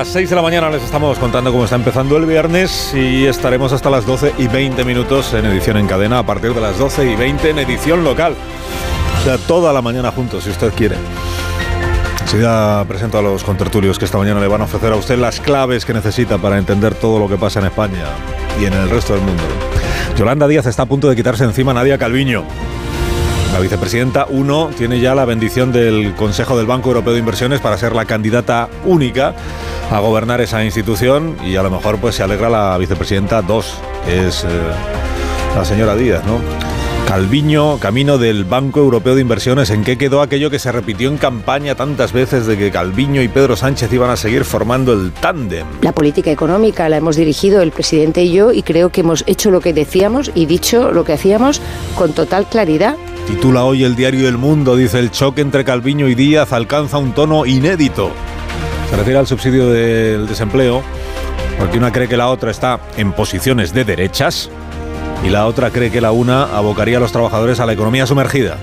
Las 6 de la mañana, les estamos contando cómo está empezando el viernes y estaremos hasta las 12 y 20 minutos en edición en cadena a partir de las 12 y 20 en edición local. O sea, toda la mañana juntos, si usted quiere. Enseguida presento a los contertulios que esta mañana le van a ofrecer a usted las claves que necesita para entender todo lo que pasa en España y en el resto del mundo. Yolanda Díaz está a punto de quitarse encima a Nadia Calviño. La vicepresidenta 1 tiene ya la bendición del Consejo del Banco Europeo de Inversiones para ser la candidata única a gobernar esa institución y a lo mejor pues se alegra la vicepresidenta 2, que es eh, la señora Díaz, ¿no? Calviño, camino del Banco Europeo de Inversiones, ¿en qué quedó aquello que se repitió en campaña tantas veces de que Calviño y Pedro Sánchez iban a seguir formando el tándem? La política económica la hemos dirigido el presidente y yo y creo que hemos hecho lo que decíamos y dicho lo que hacíamos con total claridad. Titula hoy el diario El Mundo, dice el choque entre Calviño y Díaz alcanza un tono inédito. Se refiere al subsidio del desempleo, porque una cree que la otra está en posiciones de derechas y la otra cree que la una abocaría a los trabajadores a la economía sumergida.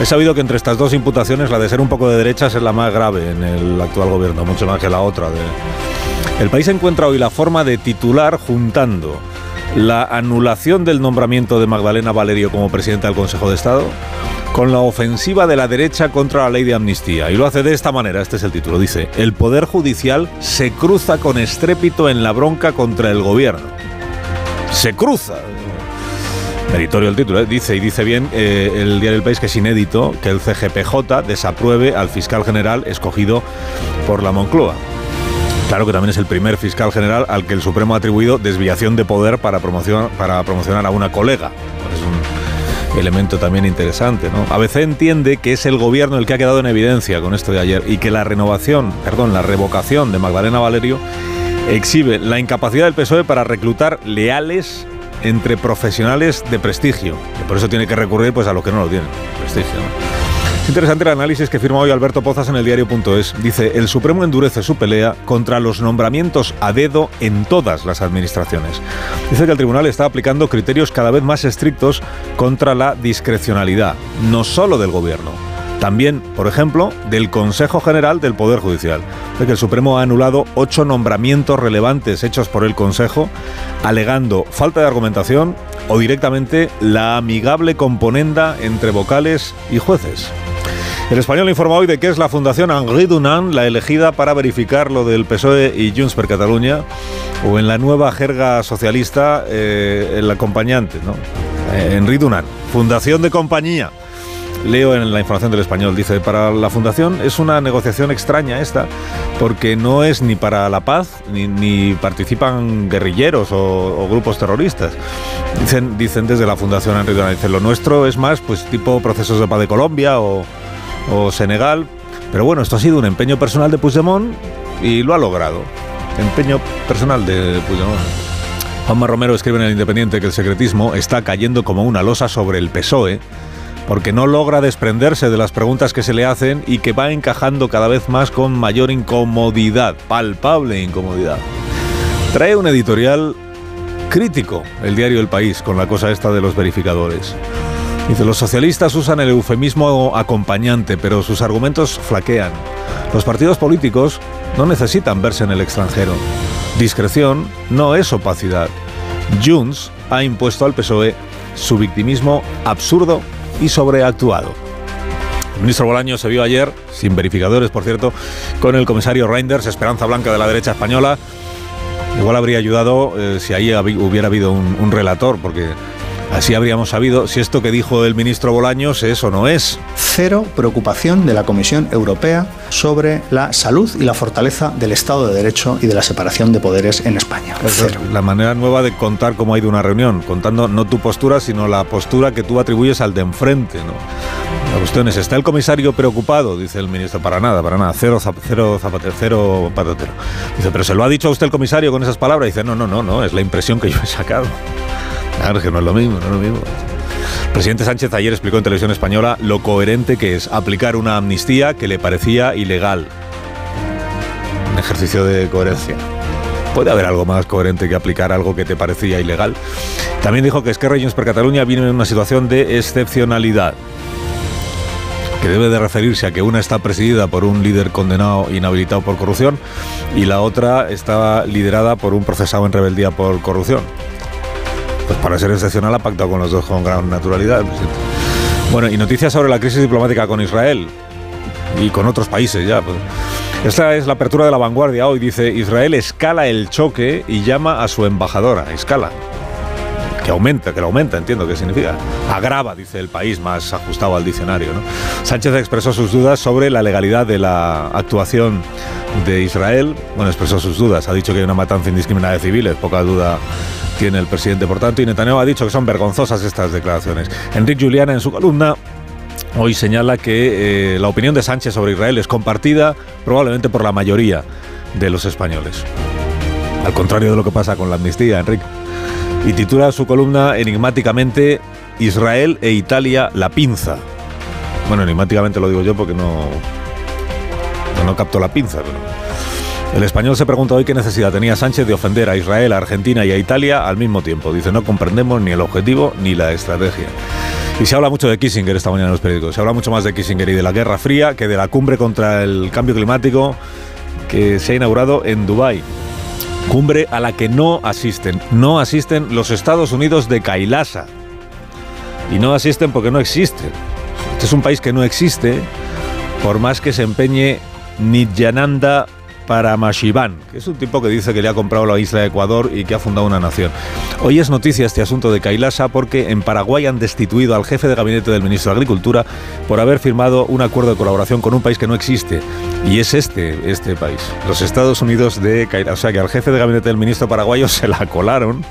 He sabido que entre estas dos imputaciones la de ser un poco de derechas es la más grave en el actual gobierno, mucho más que la otra. El país encuentra hoy la forma de titular juntando la anulación del nombramiento de Magdalena Valerio como presidenta del Consejo de Estado con la ofensiva de la derecha contra la ley de amnistía. Y lo hace de esta manera, este es el título, dice, el Poder Judicial se cruza con estrépito en la bronca contra el gobierno. Se cruza. Meritorio el título, ¿eh? dice y dice bien eh, el diario El País que es inédito que el CGPJ desapruebe al fiscal general escogido por la Moncloa. Claro que también es el primer fiscal general al que el Supremo ha atribuido desviación de poder para promocionar, a una colega. Es un elemento también interesante. ¿no? ABC entiende que es el gobierno el que ha quedado en evidencia con esto de ayer y que la renovación, perdón, la revocación de Magdalena Valerio exhibe la incapacidad del PSOE para reclutar leales entre profesionales de prestigio. Por eso tiene que recurrir pues, a los que no lo tienen. Prestigio. Es interesante el análisis que firma hoy Alberto Pozas en el diario.es. Dice, el Supremo endurece su pelea contra los nombramientos a dedo en todas las administraciones. Dice que el tribunal está aplicando criterios cada vez más estrictos contra la discrecionalidad, no solo del gobierno, también, por ejemplo, del Consejo General del Poder Judicial, de que el Supremo ha anulado ocho nombramientos relevantes hechos por el Consejo, alegando falta de argumentación o directamente la amigable componenda entre vocales y jueces. El español informa hoy de que es la Fundación Henri Dunant la elegida para verificar lo del PSOE y Junts per Catalunya, o en la nueva jerga socialista, eh, el acompañante, ¿no? Eh, Henri Dunant, Fundación de Compañía. Leo en la información del español, dice, para la Fundación es una negociación extraña esta, porque no es ni para la paz, ni, participan guerrilleros o, grupos terroristas. Dicen, dicen desde la Fundación Dunant, dicen, lo nuestro es más pues tipo procesos de paz de Colombia o, o Senegal. Pero bueno, esto ha sido un empeño personal de Puigdemont y lo ha logrado. Empeño personal de Puigdemont. Juanma Romero escribe en el Independiente que el secretismo está cayendo como una losa sobre el PSOE porque no logra desprenderse de las preguntas que se le hacen y que va encajando cada vez más con mayor incomodidad, palpable incomodidad. Trae un editorial crítico el diario El País con la cosa esta de los verificadores. Dice, los socialistas usan el eufemismo acompañante, pero sus argumentos flaquean. Los partidos políticos no necesitan verse en el extranjero. Discreción no es opacidad. Junts ha impuesto al PSOE su victimismo absurdo y sobreactuado. El ministro Bolaño se vio ayer, sin verificadores por cierto, con el comisario Reinders, esperanza blanca de la derecha española. Igual habría ayudado eh, si ahí hubiera habido un, un relator, porque Así habríamos sabido si esto que dijo el ministro Bolaños es o no es. Cero preocupación de la Comisión Europea sobre la salud y la fortaleza del Estado de Derecho y de la separación de poderes en España. Cero. La manera nueva de contar cómo ha ido una reunión, contando no tu postura, sino la postura que tú atribuyes al de enfrente. ¿no? La cuestión es, ¿está el comisario preocupado? Dice el ministro, para nada, para nada, cero, cero zapatero, cero patatero. Dice, pero ¿se lo ha dicho a usted el comisario con esas palabras? Dice, no, no, no, no, es la impresión que yo he sacado. Claro, que no es lo mismo, no es lo mismo. Presidente Sánchez ayer explicó en televisión española lo coherente que es aplicar una amnistía que le parecía ilegal. Un ejercicio de coherencia. ¿Puede haber algo más coherente que aplicar algo que te parecía ilegal? También dijo que Esquerra Junts per Cataluña viene en una situación de excepcionalidad que debe de referirse a que una está presidida por un líder condenado inhabilitado por corrupción y la otra está liderada por un procesado en rebeldía por corrupción. Pues para ser excepcional ha pactado con los dos con gran naturalidad. Bueno, y noticias sobre la crisis diplomática con Israel y con otros países ya. Pues. Esta es la apertura de la vanguardia hoy. Dice, Israel escala el choque y llama a su embajadora. Escala que aumenta, que lo aumenta, entiendo qué significa. Agrava, dice el país, más ajustado al diccionario. Sánchez expresó sus dudas sobre la legalidad de la actuación de Israel. Bueno, expresó sus dudas. Ha dicho que hay una matanza indiscriminada de civiles, poca duda tiene el presidente, por tanto, y Netanyahu ha dicho que son vergonzosas estas declaraciones. Enrique Juliana, en su columna, hoy señala que eh, la opinión de Sánchez sobre Israel es compartida probablemente por la mayoría de los españoles. Al contrario de lo que pasa con la amnistía, Enrique y titula su columna enigmáticamente Israel e Italia la pinza. Bueno, enigmáticamente lo digo yo porque no, no, capto la pinza. El español se pregunta hoy qué necesidad tenía Sánchez de ofender a Israel, a Argentina y a Italia al mismo tiempo. Dice, no comprendemos ni el objetivo ni la estrategia. Y se habla mucho de Kissinger esta mañana en los periódicos. Se habla mucho más de Kissinger y de la Guerra Fría que de la cumbre contra el cambio climático que se ha inaugurado en Dubái cumbre a la que no asisten. No asisten los Estados Unidos de Kailasa. Y no asisten porque no existen. Este es un país que no existe, por más que se empeñe Nityananda Paramashivan, que es un tipo que dice que le ha comprado la isla de Ecuador y que ha fundado una nación. Hoy es noticia este asunto de Kailasa porque en Paraguay han destituido al jefe de gabinete del ministro de Agricultura por haber firmado un acuerdo de colaboración con un país que no existe. Y es este, este país, los Estados Unidos de Kailasa. O sea que al jefe de gabinete del ministro paraguayo se la colaron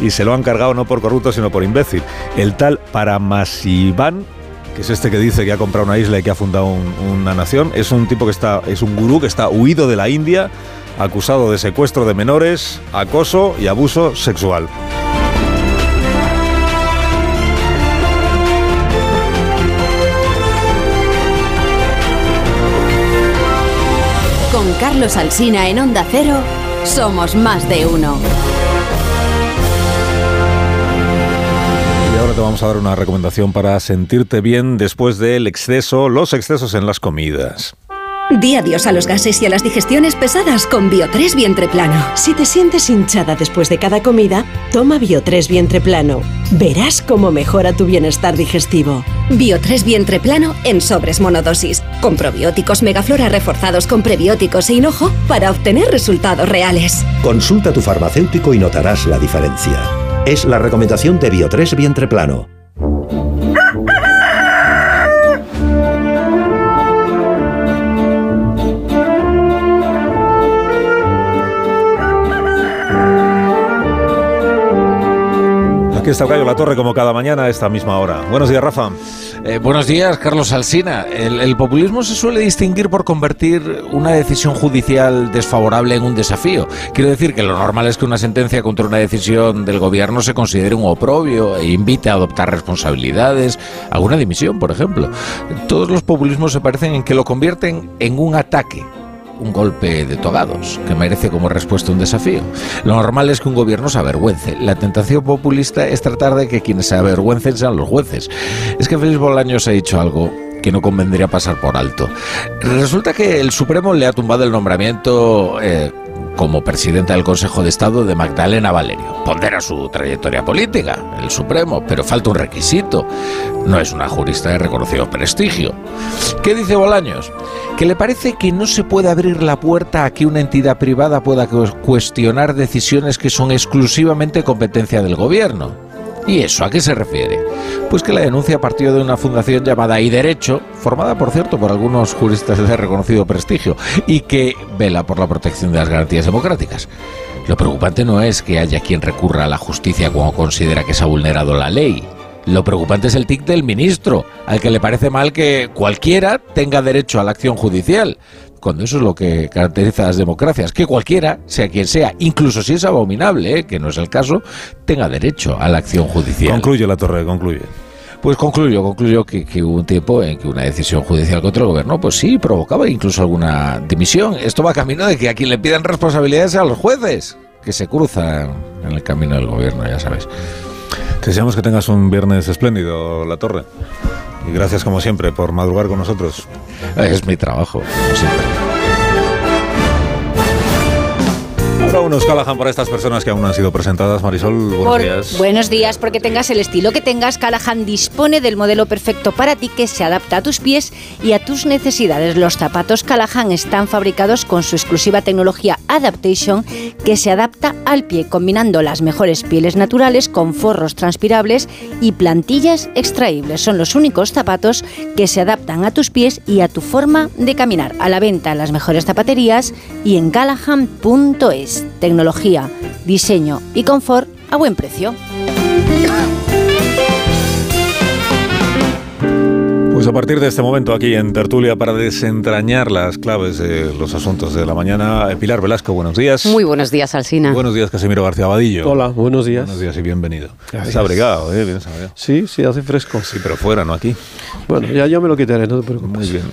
y se lo han cargado no por corrupto sino por imbécil. El tal Paramashivan que es este que dice que ha comprado una isla y que ha fundado una nación, es un tipo que está, es un gurú que está huido de la India, acusado de secuestro de menores, acoso y abuso sexual. Con Carlos Alsina en Onda Cero, somos más de uno. Te vamos a dar una recomendación para sentirte bien después del exceso, los excesos en las comidas. Di adiós a los gases y a las digestiones pesadas con Bio3 Vientre Plano. Si te sientes hinchada después de cada comida, toma Bio3 Vientre Plano. Verás cómo mejora tu bienestar digestivo. Bio3 Vientre Plano en sobres monodosis, con probióticos megaflora reforzados con prebióticos e hinojo para obtener resultados reales. Consulta a tu farmacéutico y notarás la diferencia. Es la recomendación de Bio3 Vientre Plano. Aquí está Cayo La Torre como cada mañana a esta misma hora. Buenos días, Rafa. Eh, buenos días, Carlos Alsina. El, populismo se suele distinguir por convertir una decisión judicial desfavorable en un desafío. Quiero decir que lo normal es que una sentencia contra una decisión del gobierno se considere un oprobio e invite a adoptar responsabilidades, alguna dimisión, por ejemplo. Todos los populismos se parecen en que lo convierten en un ataque un golpe de togados, que merece como respuesta un desafío. Lo normal es que un gobierno se avergüence. La tentación populista es tratar de que quienes se avergüencen sean los jueces. Es que Félix Bolaños ha dicho algo que no convendría pasar por alto. Resulta que el Supremo le ha tumbado el nombramiento eh, como presidenta del Consejo de Estado de Magdalena Valerio. Pondera su trayectoria política, el Supremo, pero falta un requisito. No es una jurista de reconocido prestigio. ¿Qué dice Bolaños? Que le parece que no se puede abrir la puerta a que una entidad privada pueda cuestionar decisiones que son exclusivamente competencia del gobierno. ¿Y eso a qué se refiere? Pues que la denuncia partió de una fundación llamada Y Derecho, formada por cierto por algunos juristas de reconocido prestigio, y que vela por la protección de las garantías democráticas. Lo preocupante no es que haya quien recurra a la justicia cuando considera que se ha vulnerado la ley. Lo preocupante es el tic del ministro, al que le parece mal que cualquiera tenga derecho a la acción judicial, cuando eso es lo que caracteriza a las democracias, que cualquiera, sea quien sea, incluso si es abominable, ¿eh? que no es el caso, tenga derecho a la acción judicial. Concluye la torre, concluye. Pues concluyo, concluyo que, que, hubo un tiempo en que una decisión judicial contra el gobierno, pues sí, provocaba incluso alguna dimisión. Esto va camino de que a quien le pidan responsabilidades a los jueces, que se cruzan en el camino del gobierno, ya sabes. Deseamos que tengas un viernes espléndido, La Torre. Y gracias como siempre por madrugar con nosotros. Es mi trabajo, como siempre. Ahora unos Callahan para estas personas que aún no han sido presentadas. Marisol, buenos Por- días. Buenos días, porque tengas el estilo que tengas, Callahan dispone del modelo perfecto para ti que se adapta a tus pies y a tus necesidades. Los zapatos Callahan están fabricados con su exclusiva tecnología Adaptation que se adapta al pie, combinando las mejores pieles naturales con forros transpirables y plantillas extraíbles. Son los únicos zapatos que se adaptan a tus pies y a tu forma de caminar. A la venta en las mejores zapaterías y en callahan.es. Tecnología, diseño y confort a buen precio. Pues a partir de este momento aquí en Tertulia para desentrañar las claves de los asuntos de la mañana, eh, Pilar Velasco, buenos días. Muy buenos días, Alsina. Buenos días, Casimiro García Abadillo. Hola, buenos días. Buenos días y bienvenido. Gracias. Estás abrigado, ¿eh? Vienes abrigado. Sí, sí, hace fresco. Sí, pero fuera, no aquí. Bueno, ya yo me lo quitaré, no te preocupes. Muy bien.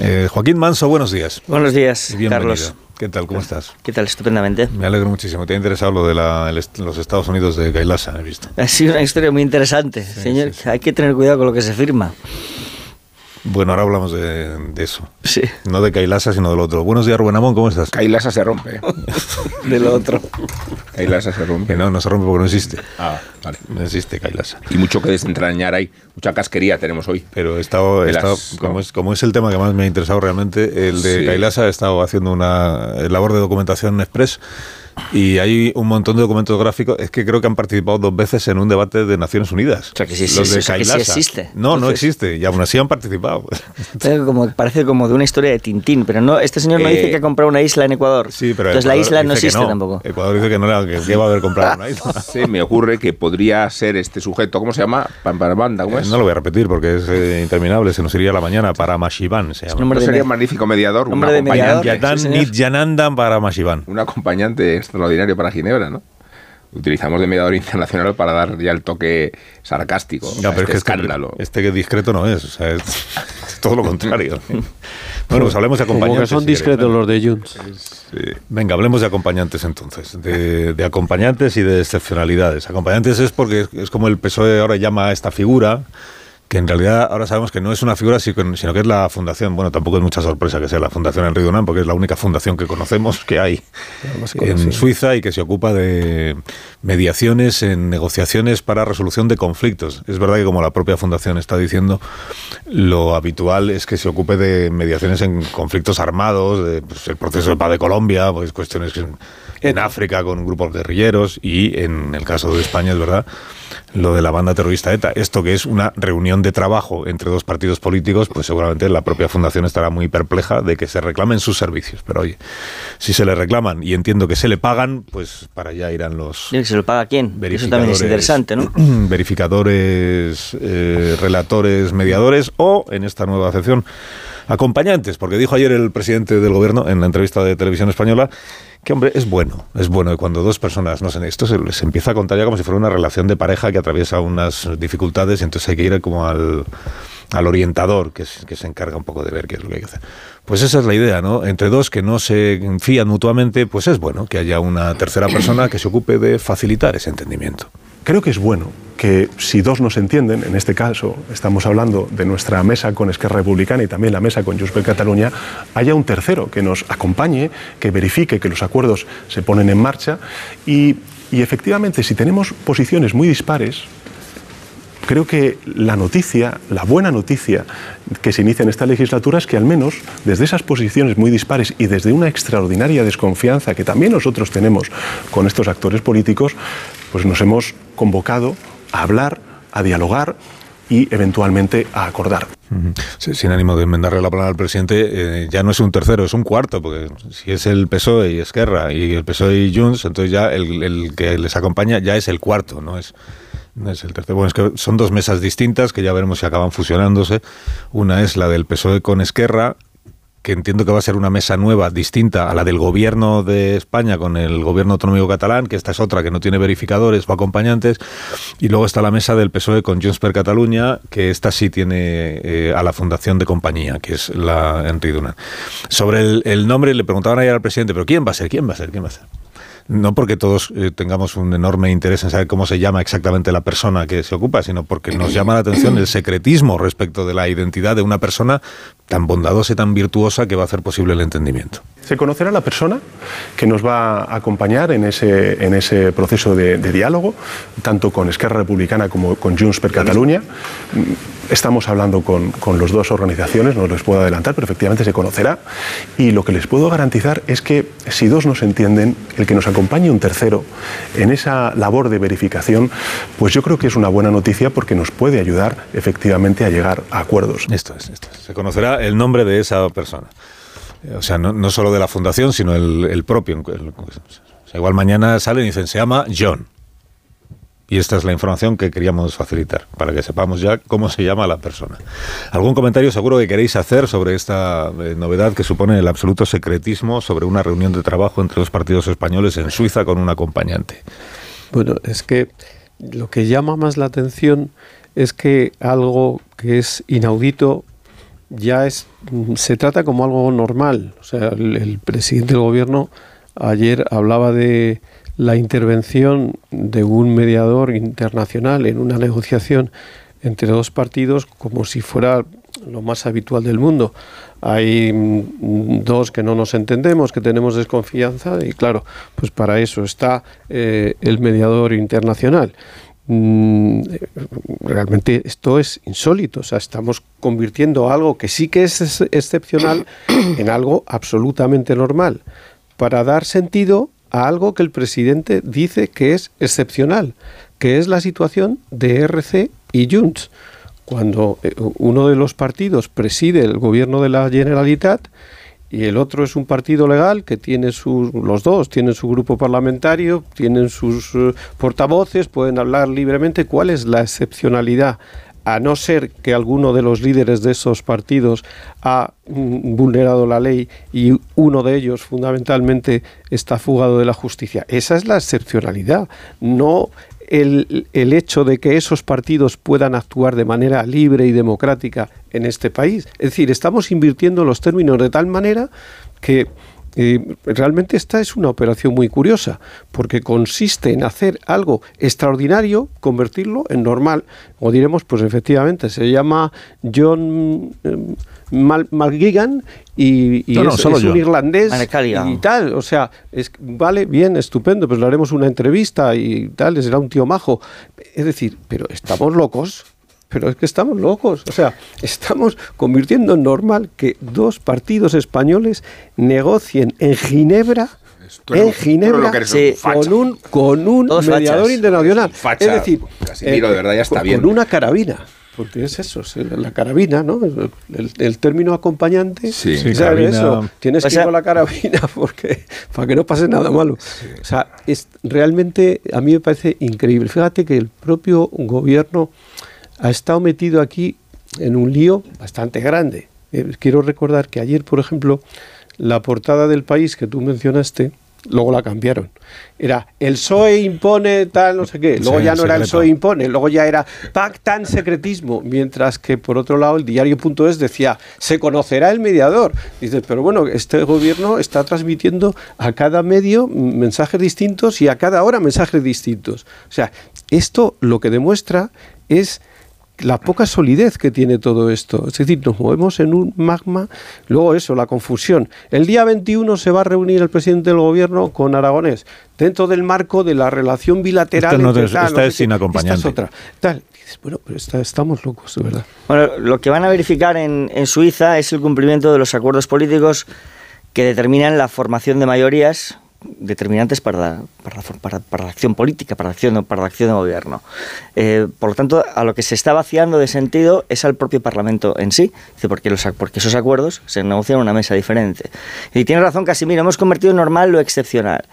Eh, Joaquín Manso, buenos días. Buenos días, Y bienvenido. Carlos. ¿Qué tal? ¿Cómo estás? ¿Qué tal? Estupendamente. Me alegro muchísimo. Te ha interesado lo de la- el los Estados Unidos de Kailasa, he visto. Ha sido una historia muy interesante, señor. Hay que tener cuidado con lo que se firma. Bueno, ahora hablamos de, de eso. Sí. No de Kailasa, sino del otro. Buenos días, Rubén Amón, ¿cómo estás? Kailasa se rompe. De lo otro. Kailasa se rompe. Que no, no se rompe porque no existe. Ah, vale. No existe Kailasa. Y mucho que desentrañar hay. Mucha casquería tenemos hoy. Pero he estado, he estado- las- como, es, como es el tema que más me ha interesado realmente, el de Sí. Kailasa, he estado haciendo una labor de documentación express y hay un montón de documentos gráficos. Es que creo que han participado dos veces en un debate de Naciones Unidas. O sea, que sí Los de existe, o sea, que sí existe. No, no Entonces- existe. Y aún así han participado. Parece como, parece como de una historia de Tintín, pero no, este señor no Eh, dice que ha comprado una isla en Ecuador. Sí, pero Entonces la Ecuador isla no existe tampoco. Ecuador dice que no era, que, que va a haber comprado una isla. Se me ocurre que podría ser este sujeto, ¿cómo se llama? Pamparabanda, ¿cómo Eh? No lo voy a repetir porque es eh, interminable, se nos iría la mañana para Mashivan. Se llama. ¿No sería un magnífico mediador, un Nombre de mediador. Sí, para Mashivan. un acompañante extraordinario para Ginebra, ¿no? Utilizamos de mediador internacional para dar ya el toque sarcástico Ya, pero este es que escándalo. Este, este que discreto no es, o sea, es, es todo lo contrario. bueno, pues hablemos de Como acompañantes. que son si discretos los de Junts. Sí. Venga, hablemos de acompañantes entonces, de, de acompañantes y de excepcionalidades. Acompañantes es porque es, es como el PSOE ahora llama a esta figura, que en realidad ahora sabemos que no es una figura, sino que es la fundación. Bueno, tampoco es mucha sorpresa que sea la fundación Henry Dunant, porque es la única fundación que conocemos que hay en Suiza y que se ocupa de mediaciones en negociaciones para resolución de conflictos. Es verdad que como la propia fundación está diciendo, lo habitual es que se ocupe de mediaciones en conflictos armados, de, pues, el proceso de paz de Colombia, pues cuestiones en, en África con grupos guerrilleros y en el caso de España es verdad lo de la banda terrorista ETA. Esto que es una reunión de trabajo entre dos partidos políticos, pues seguramente la propia fundación estará muy perpleja de que se reclamen sus servicios. Pero oye, si se le reclaman y entiendo que se le pagan, pues para allá irán los ¿Y ¿Se lo paga quién? Eso verificadores, también es interesante, ¿no? verificadores, eh, relatores, mediadores o, en esta nueva acepción, acompañantes, porque dijo ayer el presidente del gobierno en la entrevista de televisión española que, hombre, es bueno, es bueno que cuando dos personas, no sé, esto se, se empieza a contar ya como si fuera una relación de pareja que atraviesa unas dificultades y entonces hay que ir como al, al orientador que, es- que se encarga un poco de ver qué es lo que hay que hacer. Pues esa es la idea, ¿no? Entre dos que no se fían mutuamente, pues es bueno que haya una tercera persona que se ocupe de facilitar ese entendimiento. Creo que es bueno que si dos no se entienden, en este caso estamos hablando de nuestra mesa con Esquerra Republicana y también la mesa con Junts per Catalunya, haya un tercero que nos acompañe, que verifique que los acuerdos se ponen en marcha y, y efectivamente si tenemos posiciones muy dispares, creo que la noticia, la buena noticia que se inicia en esta legislatura es que al menos desde esas posiciones muy dispares y desde una extraordinaria desconfianza que también nosotros tenemos con estos actores políticos, pues nos hemos convocado a hablar, a dialogar y eventualmente a acordar. Sin ánimo de enmendarle la palabra al presidente, eh, ya no es un tercero, es un cuarto, porque si es el PSOE y Esquerra y el PSOE y Junts, entonces ya el, el que les acompaña ya es el cuarto, no es, no es el tercero. Bueno, es que son dos mesas distintas que ya veremos si acaban fusionándose. Una es la del PSOE con Esquerra entiendo que va a ser una mesa nueva, distinta a la del gobierno de España con el gobierno autonómico catalán, que esta es otra que no tiene verificadores o acompañantes, y luego está la mesa del PSOE con Junts per Catalunya, que esta sí tiene eh, a la fundación de compañía, que es la Enrique Dunan. Sobre el, el nombre le preguntaban ayer al presidente, pero ¿quién va a ser? ¿Quién va a ser? ¿Quién va a ser? No porque todos eh, tengamos un enorme interés en saber cómo se llama exactamente la persona que se ocupa, sino porque nos llama la atención el secretismo respecto de la identidad de una persona tan bondadosa y tan virtuosa que va a hacer posible el entendimiento. Se conocerá la persona que nos va a acompañar en ese, en ese proceso de, diálogo, tanto con Esquerra Republicana como con Junts per Catalunya. Estamos hablando con, con las dos organizaciones, no les puedo adelantar, pero efectivamente se conocerá. Y lo que les puedo garantizar es que si dos nos entienden, el que nos acompañe un tercero en esa labor de verificación, pues yo creo que es una buena noticia porque nos puede ayudar efectivamente a llegar a acuerdos. Esto es, esto es. Se conocerá el nombre de esa persona. O sea, no, solo de la fundación, sino el, propio. O sea, igual mañana salen y dicen, se llama John. Y esta es la información que queríamos facilitar, para que sepamos ya cómo se llama la persona. ¿Algún comentario seguro que queréis hacer sobre esta eh, novedad que supone el absoluto secretismo sobre una reunión de trabajo entre dos partidos españoles en Suiza con un acompañante? Bueno, es que lo que llama más la atención es que algo que es inaudito ya es se trata como algo normal. O sea, el, el presidente del gobierno ayer hablaba de la intervención de un mediador internacional en una negociación entre dos partidos como si fuera lo más habitual del mundo. Hay dos que no nos entendemos, que tenemos desconfianza y claro, pues para eso está eh, el mediador internacional. Mm, realmente esto es insólito, o sea, estamos convirtiendo algo que sí que es ex- excepcional en algo absolutamente normal para dar sentido a algo que el presidente dice que es excepcional, que es la situación de RC y Junts. Cuando eh, uno de los partidos preside el gobierno de la Generalitat y el otro es un partido legal que tiene sus, los dos tienen su grupo parlamentario, tienen sus eh, portavoces, pueden hablar libremente. ¿Cuál es la excepcionalidad? A no ser que alguno de los líderes de esos partidos ha mm, vulnerado la ley y uno de ellos fundamentalmente está fugado de la justicia. Esa es la excepcionalidad, no el, el hecho de que esos partidos puedan actuar de manera libre y democrática en este país. Es decir, estamos invirtiendo los términos de tal manera que eh, realmente esta es una operación muy curiosa, porque consiste en hacer algo extraordinario, convertirlo en normal. O diremos, pues efectivamente, se llama John eh, Mal McGuigan y, y No, no, es, solo es un irlandés y tal. O sea, es, vale, bien, estupendo, pues le haremos una entrevista y tal, será un tío majo. Es decir, pero estamos locos. Pero es que estamos locos. O sea, estamos convirtiendo en normal que dos partidos españoles negocien en Ginebra. Eres En Ginebra eres lo que eres, sí, un facha. con un con un Todos mediador fachas. internacional. Facha, es decir, eh, Casimiro, de verdad, ya está con, bien. con una carabina. Porque es eso, es la carabina, ¿no? El, el término acompañante. Sí. Sí, ¿sabes carabina. eso? Tienes O que ir con la carabina porque, para que no pase nada malo. O sea, es realmente a mí me parece increíble. Fíjate que el propio gobierno ha estado metido aquí en un lío bastante grande. Eh, quiero recordar que ayer, por ejemplo, la portada del país que tú mencionaste, luego la cambiaron. Era el PSOE impone tal, no sé qué. Luego Sí, ya no era el. PSOE impone, luego ya era pactan secretismo. Mientras que, por otro lado, el diario.es decía, se conocerá el mediador. Dice, pero bueno, este gobierno está transmitiendo a cada medio mensajes distintos y a cada hora mensajes distintos. O sea, esto lo que demuestra es la poca solidez que tiene todo esto. Es decir, nos movemos en un magma, luego eso, la confusión. El día 21 se va a reunir el presidente del gobierno con Aragonés, dentro del marco de la relación bilateral. Esta no entre es- tal, esta sé es sin acompañante. Esta es otra. Tal. Bueno, pero está- estamos locos, de verdad. Bueno, lo que van a verificar en, en Suiza es el cumplimiento de los acuerdos políticos que determinan la formación de mayorías determinantes para la, para, para, la acción política, para la acción, para la acción de gobierno. Eh, por lo tanto, a lo que se está vaciando de sentido es al propio Parlamento en sí, porque, los, porque esos acuerdos se negocian en una mesa diferente. Y tiene razón Casimiro, hemos convertido en normal lo excepcional.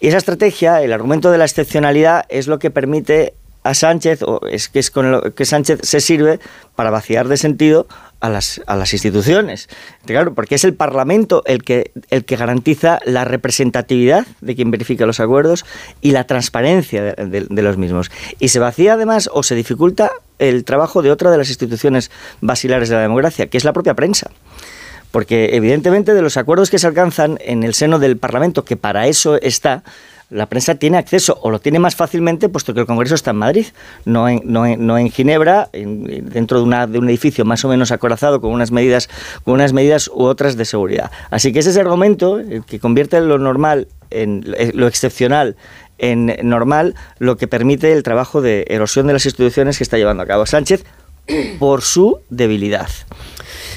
Y esa estrategia, el argumento de la excepcionalidad, es lo que permite a Sánchez, o es que es con lo que Sánchez se sirve para vaciar de sentido a las, a las instituciones. Claro, porque es el Parlamento el que, el que garantiza la representatividad de quien verifica los acuerdos y la transparencia de, los mismos. Y se vacía además o se dificulta el trabajo de otra de las instituciones basilares de la democracia, que es la propia prensa porque evidentemente de los acuerdos que se alcanzan en el seno del Parlamento, que para eso está, la prensa tiene acceso o lo tiene más fácilmente puesto que el Congreso está en Madrid, no en, Ginebra, dentro de un edificio más o menos acorazado con unas medidas con unas medidas u otras de seguridad. Así que ese es el argumento que convierte lo normal en eh, lo excepcional en normal, lo que permite el trabajo de erosión de las instituciones que está llevando a cabo Sánchez por su debilidad.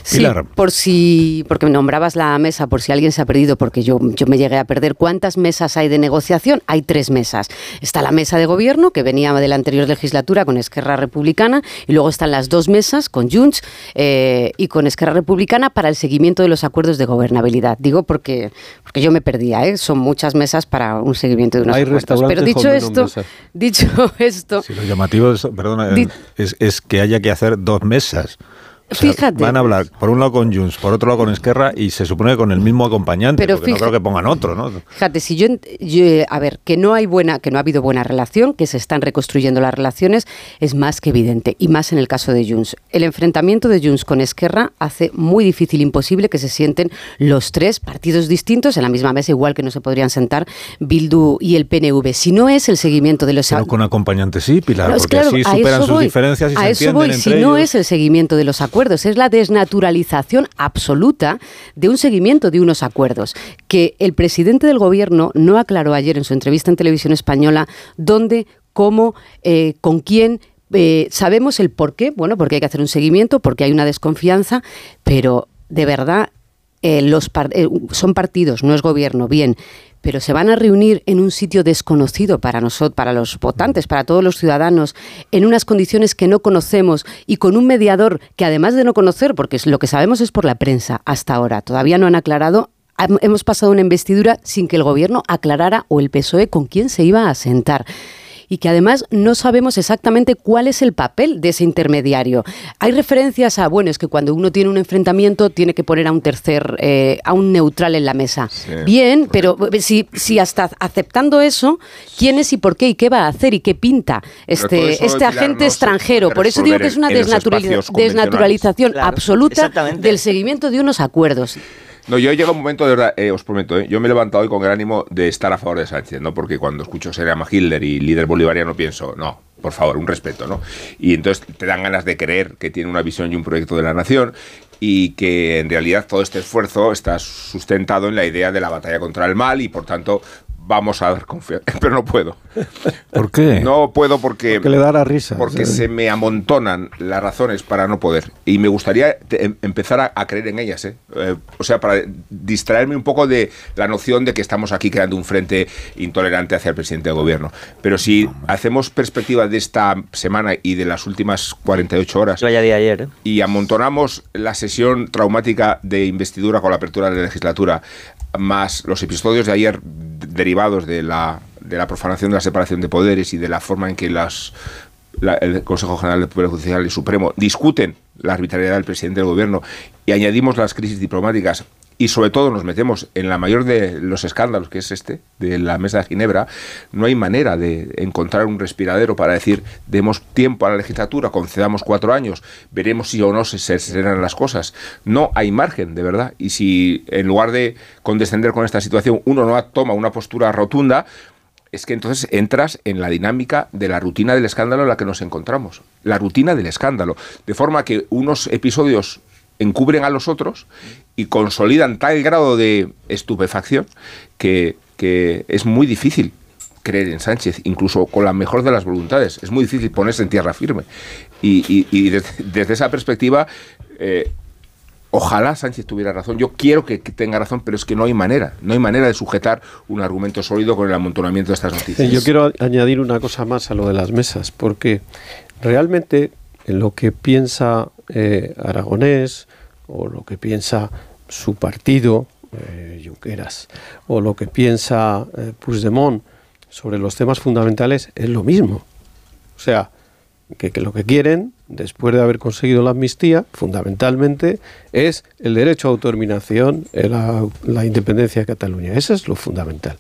Sí, por si, porque nombrabas la mesa, por si alguien se ha perdido, porque yo, yo me llegué a perder. ¿Cuántas mesas hay de negociación? Hay tres mesas. Está la mesa de gobierno, que venía de la anterior legislatura con Esquerra Republicana, y luego están las dos mesas con Junts eh, y con Esquerra Republicana para el seguimiento de los acuerdos de gobernabilidad. Digo porque, porque yo me perdía, ¿eh? son muchas mesas para un seguimiento de unos acuerdos. Pero dicho esto, dicho esto... lo llamativo perdona, es, es que haya que hacer dos mesas. Fíjate. Van a hablar por un lado con Junts, por otro lado con Esquerra y se supone que con el mismo acompañante, pero porque no creo que pongan otro, ¿no? Fíjate, si yo, a ver, que no hay buena, que no ha habido buena relación, que se están reconstruyendo las relaciones, es más que evidente y más en el caso de Junts. El enfrentamiento de Junts con Esquerra hace muy difícil, imposible que se sienten los tres partidos distintos en la misma mesa, igual que no se podrían sentar Bildu y el PNV. Si no es el seguimiento de los pero con acompañantes sí, Pilar, porque así superan sus diferencias y a se eso voy. si no es el seguimiento de los acuerdos es la desnaturalización absoluta de un seguimiento de unos acuerdos, que el presidente del gobierno no aclaró ayer en su entrevista en televisión española dónde, cómo, eh, con quién eh, sabemos el por qué, bueno, porque hay que hacer un seguimiento, porque hay una desconfianza, pero de verdad eh, los son partidos, no es gobierno, bien, pero se van a reunir en un sitio desconocido para nosotros, para los votantes, para todos los ciudadanos, en unas condiciones que no conocemos y con un mediador que además de no conocer, porque lo que sabemos es por la prensa hasta ahora, todavía no han aclarado hemos pasado una investidura sin que el gobierno aclarara o el PSOE con quién se iba a sentar y que además no sabemos exactamente cuál es el papel de ese intermediario. Hay referencias a, bueno, es que cuando uno tiene un enfrentamiento tiene que poner a un tercer, eh, a un neutral en la mesa. Bien, pero eh, si, si hasta aceptando eso, ¿quién es y por qué y qué va a hacer y qué pinta este, este agente extranjero? Por eso digo que es una desnaturalización absoluta del seguimiento de unos acuerdos. No, yo he llegado un momento, de verdad, eh, os prometo, eh, yo me he levantado hoy con el ánimo de estar a favor de Sánchez, ¿no? Porque cuando escucho ser a Hitler y líder bolivariano pienso, no, por favor, un respeto, ¿no? Y entonces te dan ganas de creer que tiene una visión y un proyecto de la nación y que en realidad todo este esfuerzo está sustentado en la idea de la batalla contra el mal y por tanto vamos a dar confianza, pero no puedo. ¿Por qué? No puedo porque... Porque le da la risa. Porque se me amontonan las razones para no poder. Y me gustaría em, empezar a, creer en ellas. ¿eh? ¿eh? o sea, para distraerme un poco de la noción de que estamos aquí creando un frente intolerante hacia el presidente del gobierno. Pero si hacemos perspectiva de esta semana y de las últimas 48 horas... Vaya día ayer. ¿eh? Y amontonamos la sesión traumática de investidura con la apertura de la legislatura, más los episodios de ayer derivados de la, de la profanación de la separación de poderes y de la forma en que las, el Consejo General del Poder Judicial y Supremo discuten la arbitrariedad del presidente del gobierno y añadimos las crisis diplomáticas y sobre todo nos metemos en la mayor de los escándalos, que es este, de la mesa de Ginebra, no hay manera de encontrar un respiradero para decir, demos tiempo a la legislatura, concedamos cuatro años, veremos si o no se, serán las cosas. No hay margen, de verdad. Y si en lugar de condescender con esta situación uno no toma una postura rotunda, es que entonces entras en la dinámica de la rutina del escándalo en la que nos encontramos. La rutina del escándalo. De forma que unos episodios encubren a los otros y consolidan tal grado de estupefacción que, es muy difícil creer en Sánchez, incluso con la mejor de las voluntades. Es muy difícil ponerse en tierra firme. Y, desde, esa perspectiva, eh, Ojalá Sánchez tuviera razón. Yo quiero que, que tenga razón, pero es que no hay manera. No hay manera de sujetar un argumento sólido con el amontonamiento de estas noticias. Eh, Yo quiero añadir una cosa más a lo de las mesas, porque realmente en lo que piensa eh, Aragonés o lo que piensa su partido, eh, Junqueras, o lo que piensa eh, Puigdemont sobre los temas fundamentales es lo mismo. O sea, que, lo que quieren, después de haber conseguido la amnistía, fundamentalmente es el derecho a autodeterminación, la, la independencia de Cataluña. Eso es lo fundamental.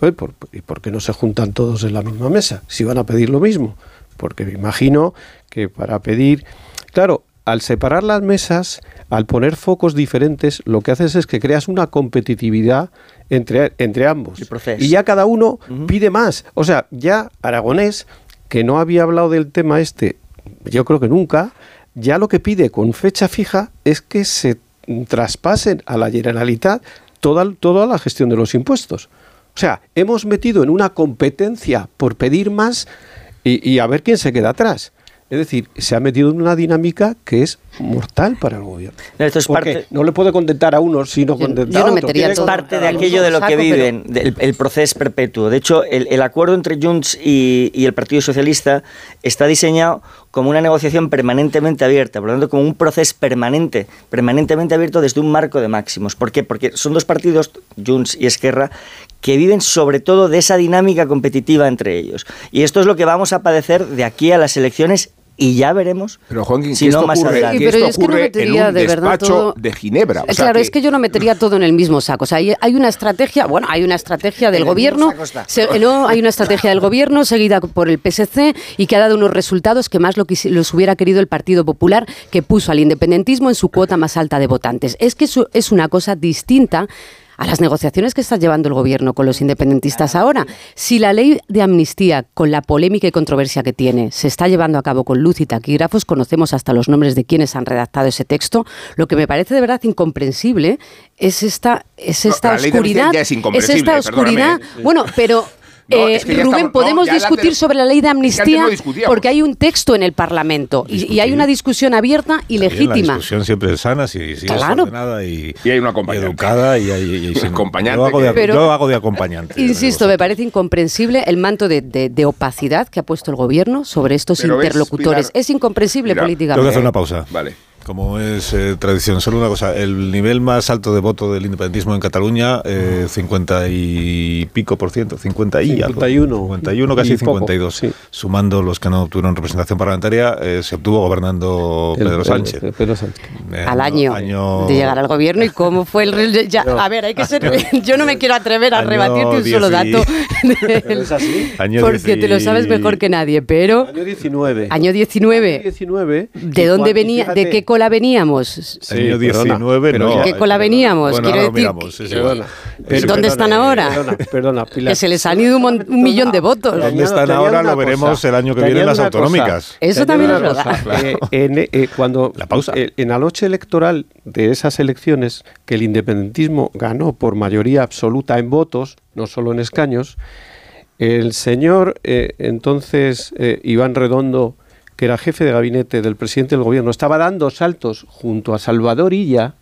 Oye, ¿por- ¿Y por qué no se juntan todos en la misma mesa? Si van a pedir lo mismo. Porque me imagino que para pedir... Claro, al separar las mesas, al poner focos diferentes, lo que haces es que creas una competitividad entre, entre ambos. Y ya cada uno pide más. O sea, ya Aragonés, que no había hablado del tema este, yo creo que nunca, ya lo que pide con fecha fija es que se traspasen a la Generalitat toda, toda la gestión de los impuestos. O sea, hemos metido en una competencia por pedir más y, y a ver quién se queda atrás. Es decir, se ha metido en una dinámica que es mortal para el gobierno. Esto es Porque parte- no le puede contentar a uno sino contentar a otro. Tiene es que parte de a aquello de lo que viven, del el proceso perpetuo. De hecho, el, el acuerdo entre Junts y, y el Partido Socialista está diseñado como una negociación permanentemente abierta, por lo tanto, como un proceso permanente, permanentemente abierto desde un marco de máximos. ¿Por qué? Porque son dos partidos, Junts y Esquerra, que viven sobre todo de esa dinámica competitiva entre ellos. Y esto es lo que vamos a padecer de aquí a las elecciones y ya veremos Pero Juan, si no más adelante. que pero esto es que no ocurre metería en un de verdad despacho todo- de Ginebra. O sea claro, que- es que yo no metería todo en el mismo saco. O sea, hay, hay una estrategia, bueno, hay una estrategia del gobierno, se- no, hay una estrategia del gobierno seguida por el PSC y que ha dado unos resultados que más lo quisi- los hubiera querido el Partido Popular, que puso al independentismo en su cuota más alta de votantes. Es que eso es una cosa distinta a las negociaciones que está llevando el gobierno con los independentistas ahora. Si la ley de amnistía, con la polémica y controversia que tiene, se está llevando a cabo con luz y taquígrafos, conocemos hasta los nombres de quienes han redactado ese texto, lo que me parece de verdad incomprensible es esta, es No, esta la ley de amnistía oscuridad. ya es incomprensible, esta oscuridad. perdóname. Bueno, pero... No, eh, es que ya Rubén, estamos- podemos discutir sobre la ley de es que antes amnistía porque hay un texto en el Parlamento y, y hay una discusión abierta y legítima. La discusión siempre es sana, si, si Claro. es ordenada y, y hay una acompañante. educada y hay y, y sin- acompañante Yo hago de, que- Pero- yo hago de acompañante. Insisto, me parece incomprensible el manto de, de- de opacidad que ha puesto el gobierno sobre estos Pero interlocutores. Pilar, es incomprensible Tengo que políticamente. hacer una pausa. Vale. Como es eh, tradición, solo una cosa. El nivel más alto de voto del independentismo en Cataluña, eh, 50 y pico por ciento, 50 y algo. 51. 51, casi Y poco, 52. Sumando los que no obtuvieron representación parlamentaria, eh, se obtuvo gobernando El- Pedro el- Sánchez. el Pedro Sánchez. Eh, al año, año- de llegar al gobierno y cómo fue el ya, a ver hay que ser yo no me quiero atrever a Año rebatirte un solo 10 y- dato Pero es así. Año porque 10 te lo sabes mejor que nadie pero Año 19. año 19 19. ¿de dónde venía fíjate- de qué cola veníamos? Año perdona, 19, pero no. ¿De qué cola veníamos? Bueno, Quiero decir miramos, sí, sí. Perdona. Pero- ¿Dónde están ahora? Perdona, perdona, Pilar. que se les han ido un, mon- un millón de votos ¿Dónde están ahora? Lo veremos cosa. el año que viene en las cosa. autonómicas. Eso también es verdad. cosa. Eh, en, eh, cuando La pausa. eh, en la noche electoral de esas elecciones que el independentismo ganó por mayoría absoluta en votos, no solo en escaños, el señor eh, entonces eh, Iván Redondo, que era jefe de gabinete del presidente del gobierno, estaba dando saltos junto a Salvador Illa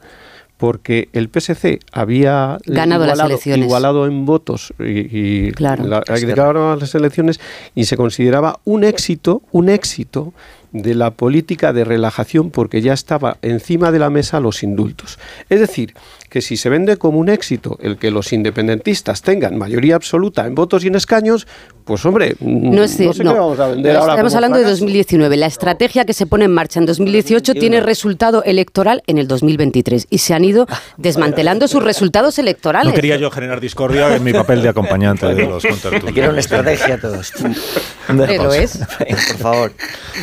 porque el PSC había Ganado las igualado, elecciones. igualado en votos y, y Claro. la- ganaron las elecciones y se consideraba un éxito, un éxito de la política de relajación porque ya estaba encima de la mesa los indultos. Es decir, que si se vende como un éxito el que los independentistas tengan mayoría absoluta en votos y en escaños, pues hombre, No es no cierto. sé no. qué vamos a vender ahora Estamos hablando de fracaso. 2019. La estrategia que se pone en marcha en 2018 tiene resultado electoral en el 2023 y se han ido desmantelando sus resultados electorales. No quería yo generar discordia en mi papel de acompañante de los contertulios. Quiero una estrategia a todos. Pero es. Por favor.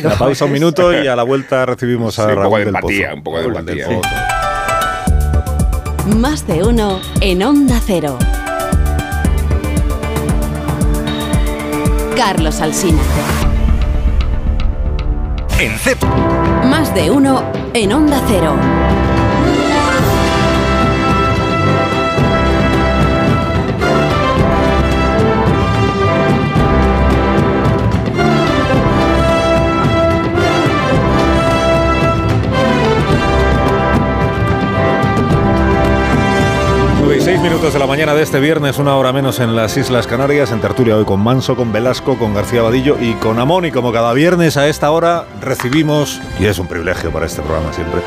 La pausa un minuto y a la vuelta recibimos a Sí, un Raúl poco de del empatía, Pozo. un poco de del empatía. Más de uno en Onda Cero. Carlos Alsina. En CEP. Más de uno en Onda Cero. Minutos de la mañana de este viernes, una hora menos en las Islas Canarias, en tertulia hoy con Manso, con Velasco, con García Vadillo y con Amón. Y como cada viernes a esta hora recibimos, y es un privilegio para este programa siempre,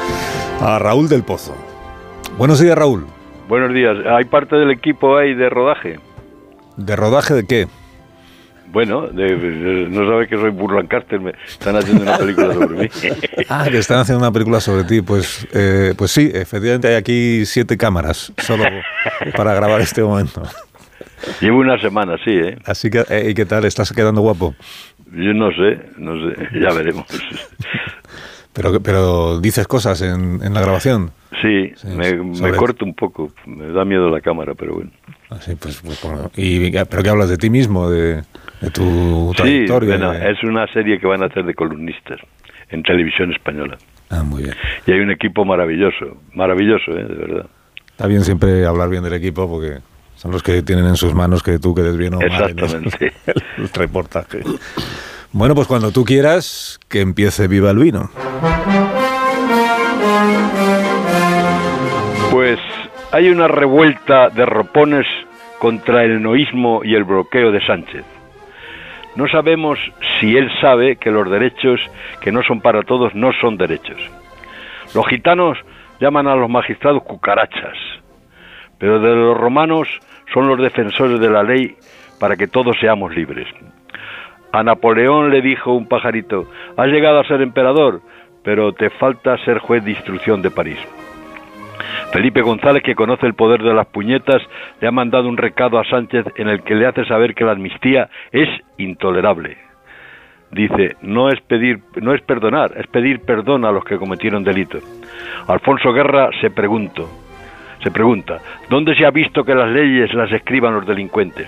a Raúl del Pozo. Buenos días, Raúl. Buenos días. ¿Hay parte del equipo ahí de rodaje? ¿De rodaje de qué? Bueno, de- de- no sabe que soy Burlancaster, me están haciendo una película sobre mí. Ah, que están haciendo una película sobre ti. Pues, eh, pues sí, efectivamente hay aquí siete cámaras solo para grabar este momento. Llevo una semana, sí, ¿eh? Así que, eh, ¿y qué tal? ¿Estás quedando guapo? Yo no sé, no sé, ya veremos. Pero, pero dices cosas en, en la grabación. Sí, me, corto un poco, me da miedo la cámara, pero bueno. Así, pues, pues, bueno. y, ¿Pero qué hablas de ti mismo? ¿De, de tu Sí, trayectoria? bueno, de- es una serie que van a hacer de columnistas en televisión española. Ah, muy bien. Y hay un equipo maravilloso, maravilloso, ¿eh? de verdad. Está bien siempre hablar bien del equipo porque son los que tienen en sus manos que tú quedes bien o mal en el- Exactamente. el reportaje. Bueno, pues cuando tú quieras, que empiece Viva el Vino. Pues hay una revuelta de ropones contra el noísmo y el bloqueo de Sánchez. No sabemos si él sabe que los derechos que no son para todos no son derechos. Los gitanos llaman a los magistrados cucarachas, pero de los romanos son los defensores de la ley para que todos seamos libres. A Napoleón le dijo un pajarito, has llegado a ser emperador, pero te falta ser juez de instrucción de París. Felipe González, que conoce el poder de las puñetas, le ha mandado un recado a Sánchez en el que le hace saber que la amnistía es intolerable. Dice, no es pedir, no es perdonar, es pedir perdón a los que cometieron delito. Alfonso Guerra se preguntó, se pregunta, ¿dónde se ha visto que las leyes las escriban los delincuentes?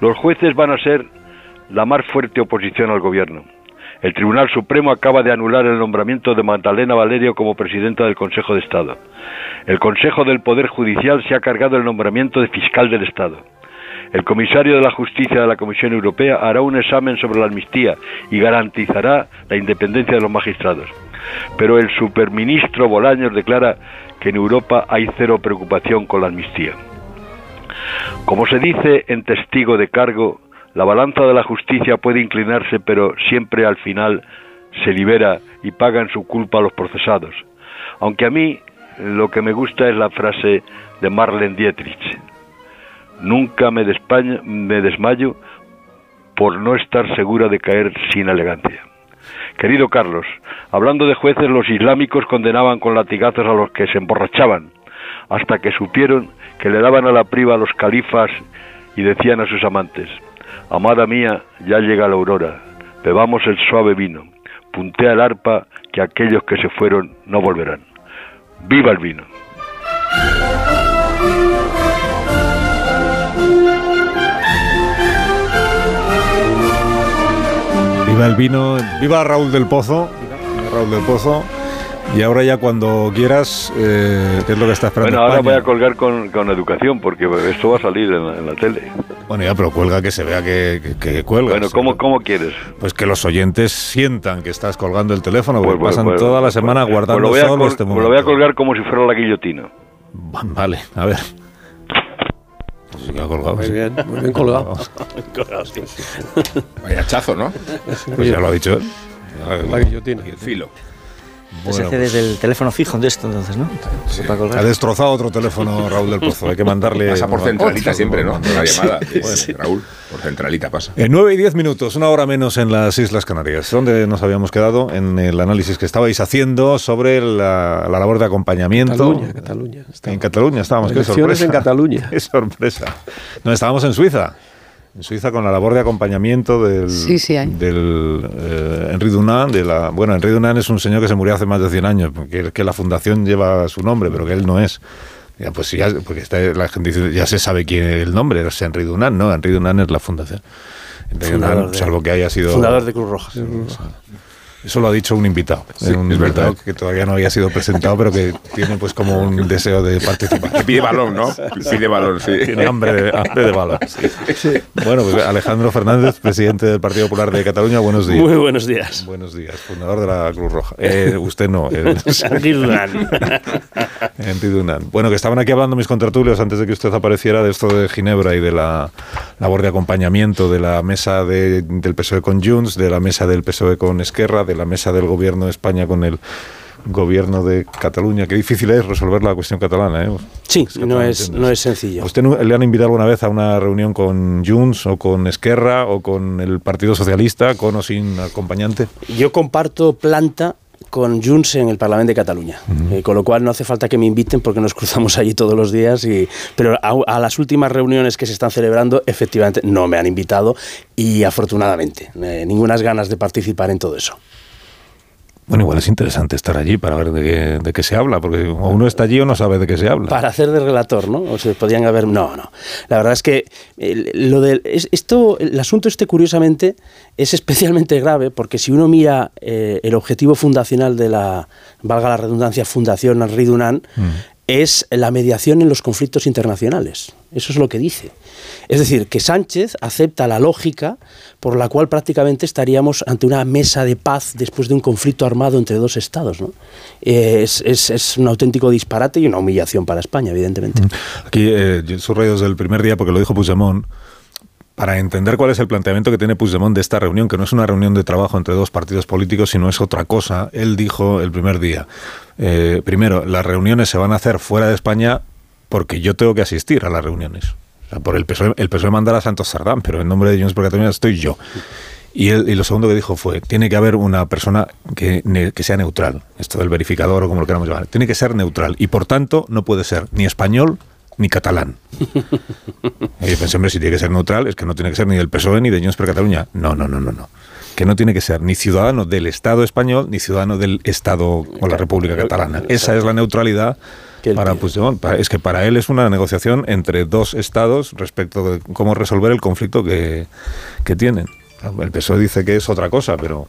Los jueces van a ser la más fuerte oposición al gobierno. El Tribunal Supremo acaba de anular el nombramiento de Magdalena Valerio como presidenta del Consejo de Estado. El Consejo del Poder Judicial se ha cargado el nombramiento de fiscal del Estado. El comisario de la Justicia de la Comisión Europea hará un examen sobre la amnistía y garantizará la independencia de los magistrados. Pero el superministro Bolaños declara que en Europa hay cero preocupación con la amnistía. Como se dice en testigo de cargo, la balanza de la justicia puede inclinarse, pero siempre al final se libera y pagan su culpa a los procesados. Aunque a mí lo que me gusta es la frase de Marlene Dietrich. Nunca me, me desmayo por no estar segura de caer sin elegancia. Querido Carlos, hablando de jueces, los islámicos condenaban con latigazos a los que se emborrachaban, hasta que supieron que le daban a la priva a los califas y decían a sus amantes, Amada mía, ya llega la aurora, bebamos el suave vino, puntea el arpa, que aquellos que se fueron no volverán. ¡Viva el vino! Viva el vino, viva Raúl del Pozo. Viva Raúl del Pozo. Y ahora ya cuando quieras, eh, ¿qué es lo que está esperando Bueno, ahora España? voy a colgar con, con educación, porque esto va a salir en la, en la tele. Bueno, ya, pero cuelga que se vea que, que, que cuelgas. Bueno, ¿cómo, ¿cómo quieres? Pues que los oyentes sientan que estás colgando el teléfono, porque Pues, pasan pues, toda la pues, semana pues, guardando pues lo voy a solo este pues momento. lo voy a colgar como si fuera la guillotina. Vale, a ver. Sí, ha colgado, Muy sí. bien, muy bien colgado. Vaya hachazo, ¿no? Pues ya lo ha dicho él. La guillotina. El filo. Se Bueno, hace desde el teléfono fijo de esto entonces, ¿no? Colgar. Ha destrozado otro teléfono Raúl del Pozo. Hay que mandarle. Pasa por centralita otro, siempre, ¿no? La llamada. Bueno. Raúl, por centralita pasa. En 9 y 10 minutos, una hora menos en las Islas Canarias, donde nos habíamos quedado en el análisis que estabais haciendo sobre la, la labor de acompañamiento. Cataluña, Cataluña. En Cataluña estábamos, qué Elecciones sorpresa. en Cataluña. Qué sorpresa. No, estábamos en Suiza. En Suiza con la labor de acompañamiento del, Sí, sí hay. del eh, Henri Dunant. De la, bueno, Henri Dunant es un señor que se murió hace más de 100 años, porque que la fundación lleva su nombre, pero que él no es. Ya, pues ya, porque está, la gente dice, ya se sabe quién es el nombre, es Henri Dunant, ¿no? Henri Dunant es la fundación. Henri Fundador Dunant, de- salvo que haya sido... fundador de Cruz Roja. Eso lo ha dicho un invitado. Sí, un es invitado verdad. que todavía no había sido presentado, pero que tiene pues como un deseo de participar. Que pide balón, ¿no? Pide balón, sí. Tiene hambre de, hambre de balón. sí. Bueno, pues Alejandro Fernández, presidente del Partido Popular de Cataluña, buenos días. Muy buenos días. Buenos días, fundador de la Cruz Roja. Eh, usted no. eh, Santi Durán. Santi Durán. Bueno, que estaban aquí hablando mis contratulios antes de que usted apareciera de esto de Ginebra y de la labor de acompañamiento de la mesa de- del PSOE con Junts, de la mesa del PSOE con Esquerra, de la mesa del gobierno de España con el gobierno de Cataluña. Qué difícil es resolver la cuestión catalana, ¿eh? Sí, no es, no es sencillo. ¿A ¿Usted le han invitado alguna vez a una reunión con Junts o con Esquerra o con el Partido Socialista, con o sin acompañante? Yo comparto planta con Junts en el Parlamento de Cataluña, Eh, con lo cual no hace falta que me inviten porque nos cruzamos allí todos los días, y, pero a, a las últimas reuniones que se están celebrando efectivamente no me han invitado y afortunadamente, eh, ningunas ganas de participar en todo eso. Bueno, igual es interesante estar allí para ver de qué, de qué se habla, porque o uno está allí o no sabe de qué se habla. Para hacer de relator, ¿no? O se podían haber... No, no. La verdad es que eh, lo del, es- esto, el asunto este, curiosamente, es especialmente grave porque si uno mira eh, el objetivo fundacional de la, valga la redundancia, Fundación Henri Dunant, es la mediación en los conflictos internacionales. Eso es lo que dice. Es decir, que Sánchez acepta la lógica por la cual prácticamente estaríamos ante una mesa de paz después de un conflicto armado entre dos estados. ¿no? Eh, Es, es- es un auténtico disparate y una humillación para España, evidentemente. Aquí eh, yo subrayo desde el primer día, porque lo dijo Puigdemont, para entender cuál es el planteamiento que tiene Puigdemont de esta reunión, que no es una reunión de trabajo entre dos partidos políticos, sino es otra cosa, él dijo el primer día, eh, primero, las reuniones se van a hacer fuera de España porque yo tengo que asistir a las reuniones. O sea, por el PSOE, el PSOE mandará a Santos Sardán, pero en nombre de Junts por Cataluña estoy yo. Y, él- y lo segundo que dijo fue, tiene que haber una persona que, ne- que sea neutral, esto del verificador o como lo queramos llamar, tiene que ser neutral y por tanto no puede ser ni español ni catalán. Y yo pensé, hombre, si tiene que ser neutral, es que no tiene que ser ni del PSOE ni de Junts per Cataluña. No, no, no, no, no. Que no tiene que ser ni ciudadano del Estado español ni ciudadano del Estado o la República Catalana. Esa es la neutralidad para Puigdemont. Es que para él es una negociación entre dos estados respecto de cómo resolver el conflicto que, que tienen. El PSOE dice que es otra cosa, pero